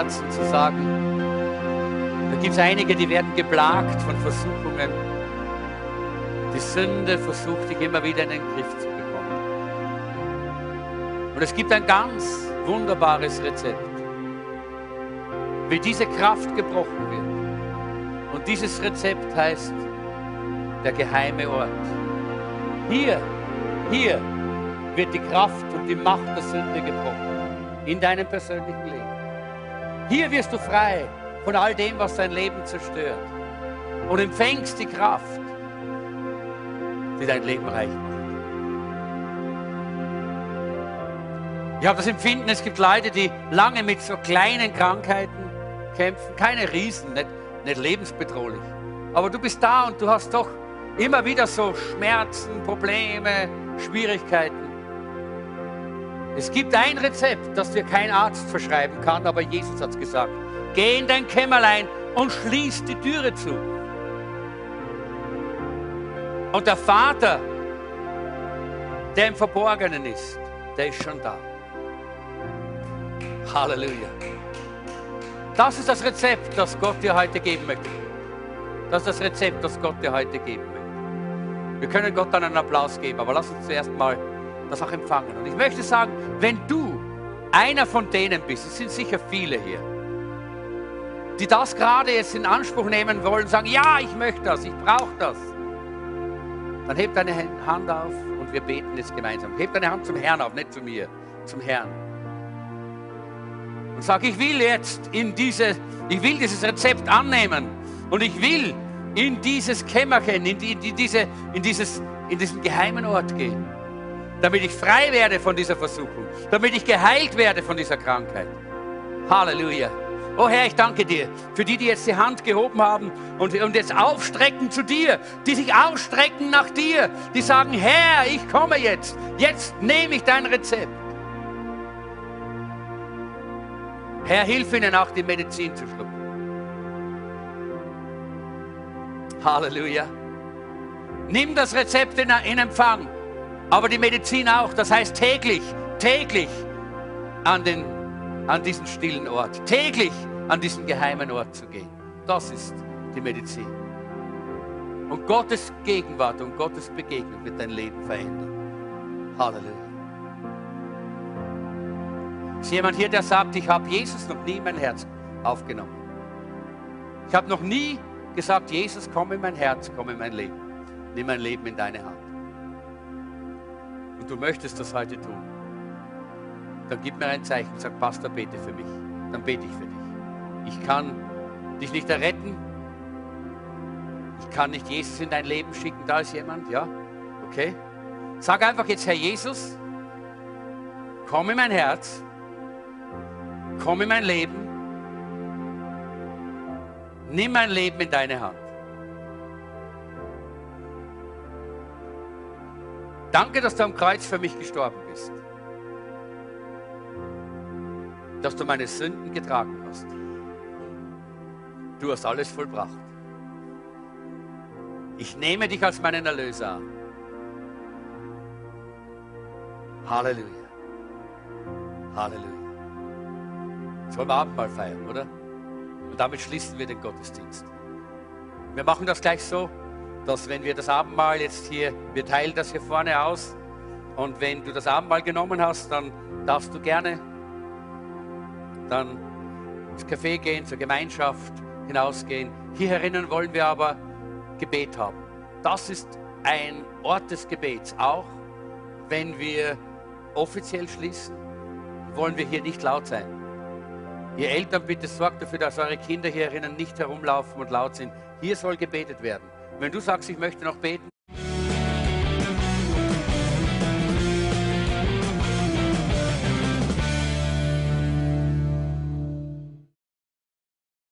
Herzen zu sagen, da gibt es einige, die werden geplagt von Versuchungen. Die Sünde versucht dich immer wieder in den Griff zu bekommen. Und es gibt ein ganz wunderbares Rezept, wie diese Kraft gebrochen wird. Und dieses Rezept heißt der geheime Ort. Hier, hier wird die Kraft und die Macht der Sünde gebrochen. In deinem persönlichen Leben. Hier wirst du frei von all dem, was dein Leben zerstört. Und empfängst die Kraft, die dein Leben reich macht. Ich habe das Empfinden, es gibt Leute, die lange mit so kleinen Krankheiten kämpfen, keine Riesen, nicht, nicht lebensbedrohlich. Aber du bist da und du hast doch immer wieder so Schmerzen, Probleme, Schwierigkeiten. Es gibt ein Rezept, das dir kein Arzt verschreiben kann, aber Jesus hat es gesagt. Geh in dein Kämmerlein und schließ die Türe zu. Und der Vater, der im Verborgenen ist, der ist schon da. Halleluja. Das ist das Rezept, das Gott dir heute geben möchte. Das ist das Rezept, das Gott dir heute geben möchte. Wir können Gott dann einen Applaus geben, aber lass uns zuerst mal das auch empfangen. Und ich möchte sagen, wenn du einer von denen bist, es sind sicher viele hier, die das gerade jetzt in Anspruch nehmen wollen, sagen, ja, ich möchte das, ich brauche das, dann heb deine Hand auf und wir beten jetzt gemeinsam. Heb deine Hand zum Herrn auf, nicht zu mir, zum Herrn. Und sag, ich will jetzt in diese, ich will dieses Rezept annehmen und ich will in dieses Kämmerchen, in, die, in, diese, in, dieses, in diesen geheimen Ort gehen damit ich frei werde von dieser Versuchung, damit ich geheilt werde von dieser Krankheit. Halleluja. Oh Herr, ich danke dir für die, die jetzt die Hand gehoben haben und, und jetzt aufstrecken zu dir, die sich ausstrecken nach dir, die sagen, Herr, ich komme jetzt, jetzt nehme ich dein Rezept. Herr, hilf ihnen auch die Medizin zu schlucken. Halleluja. Nimm das Rezept in, in Empfang aber die Medizin auch. Das heißt täglich, täglich an, den, an diesen stillen Ort, täglich an diesen geheimen Ort zu gehen. Das ist die Medizin. Und Gottes Gegenwart und Gottes Begegnung wird dein Leben verändern. Halleluja. Ist jemand hier, der sagt, ich habe Jesus noch nie in mein Herz aufgenommen? Ich habe noch nie gesagt, Jesus, komm in mein Herz, komm in mein Leben. Nimm mein Leben in deine Hand und du möchtest das heute tun, dann gib mir ein Zeichen, sag, Pastor, bete für mich. Dann bete ich für dich. Ich kann dich nicht erretten. Ich kann nicht Jesus in dein Leben schicken. Da ist jemand, ja? Okay? Sag einfach jetzt, Herr Jesus, komm in mein Herz, komm in mein Leben, nimm mein Leben in deine Hand. Danke, dass du am Kreuz für mich gestorben bist. Dass du meine Sünden getragen hast. Du hast alles vollbracht. Ich nehme dich als meinen Erlöser. Halleluja. Halleluja. Jetzt wollen wir Abendmahl feiern, oder? Und damit schließen wir den Gottesdienst. Wir machen das gleich so dass wenn wir das Abendmahl jetzt hier, wir teilen das hier vorne aus und wenn du das Abendmahl genommen hast, dann darfst du gerne dann ins Café gehen, zur Gemeinschaft hinausgehen. Hier herinnen wollen wir aber Gebet haben. Das ist ein Ort des Gebets. Auch wenn wir offiziell schließen, wollen wir hier nicht laut sein. Ihr Eltern, bitte sorgt dafür, dass eure Kinder hier herinnen nicht herumlaufen und laut sind. Hier soll gebetet werden. Wenn du sagst, ich möchte noch beten,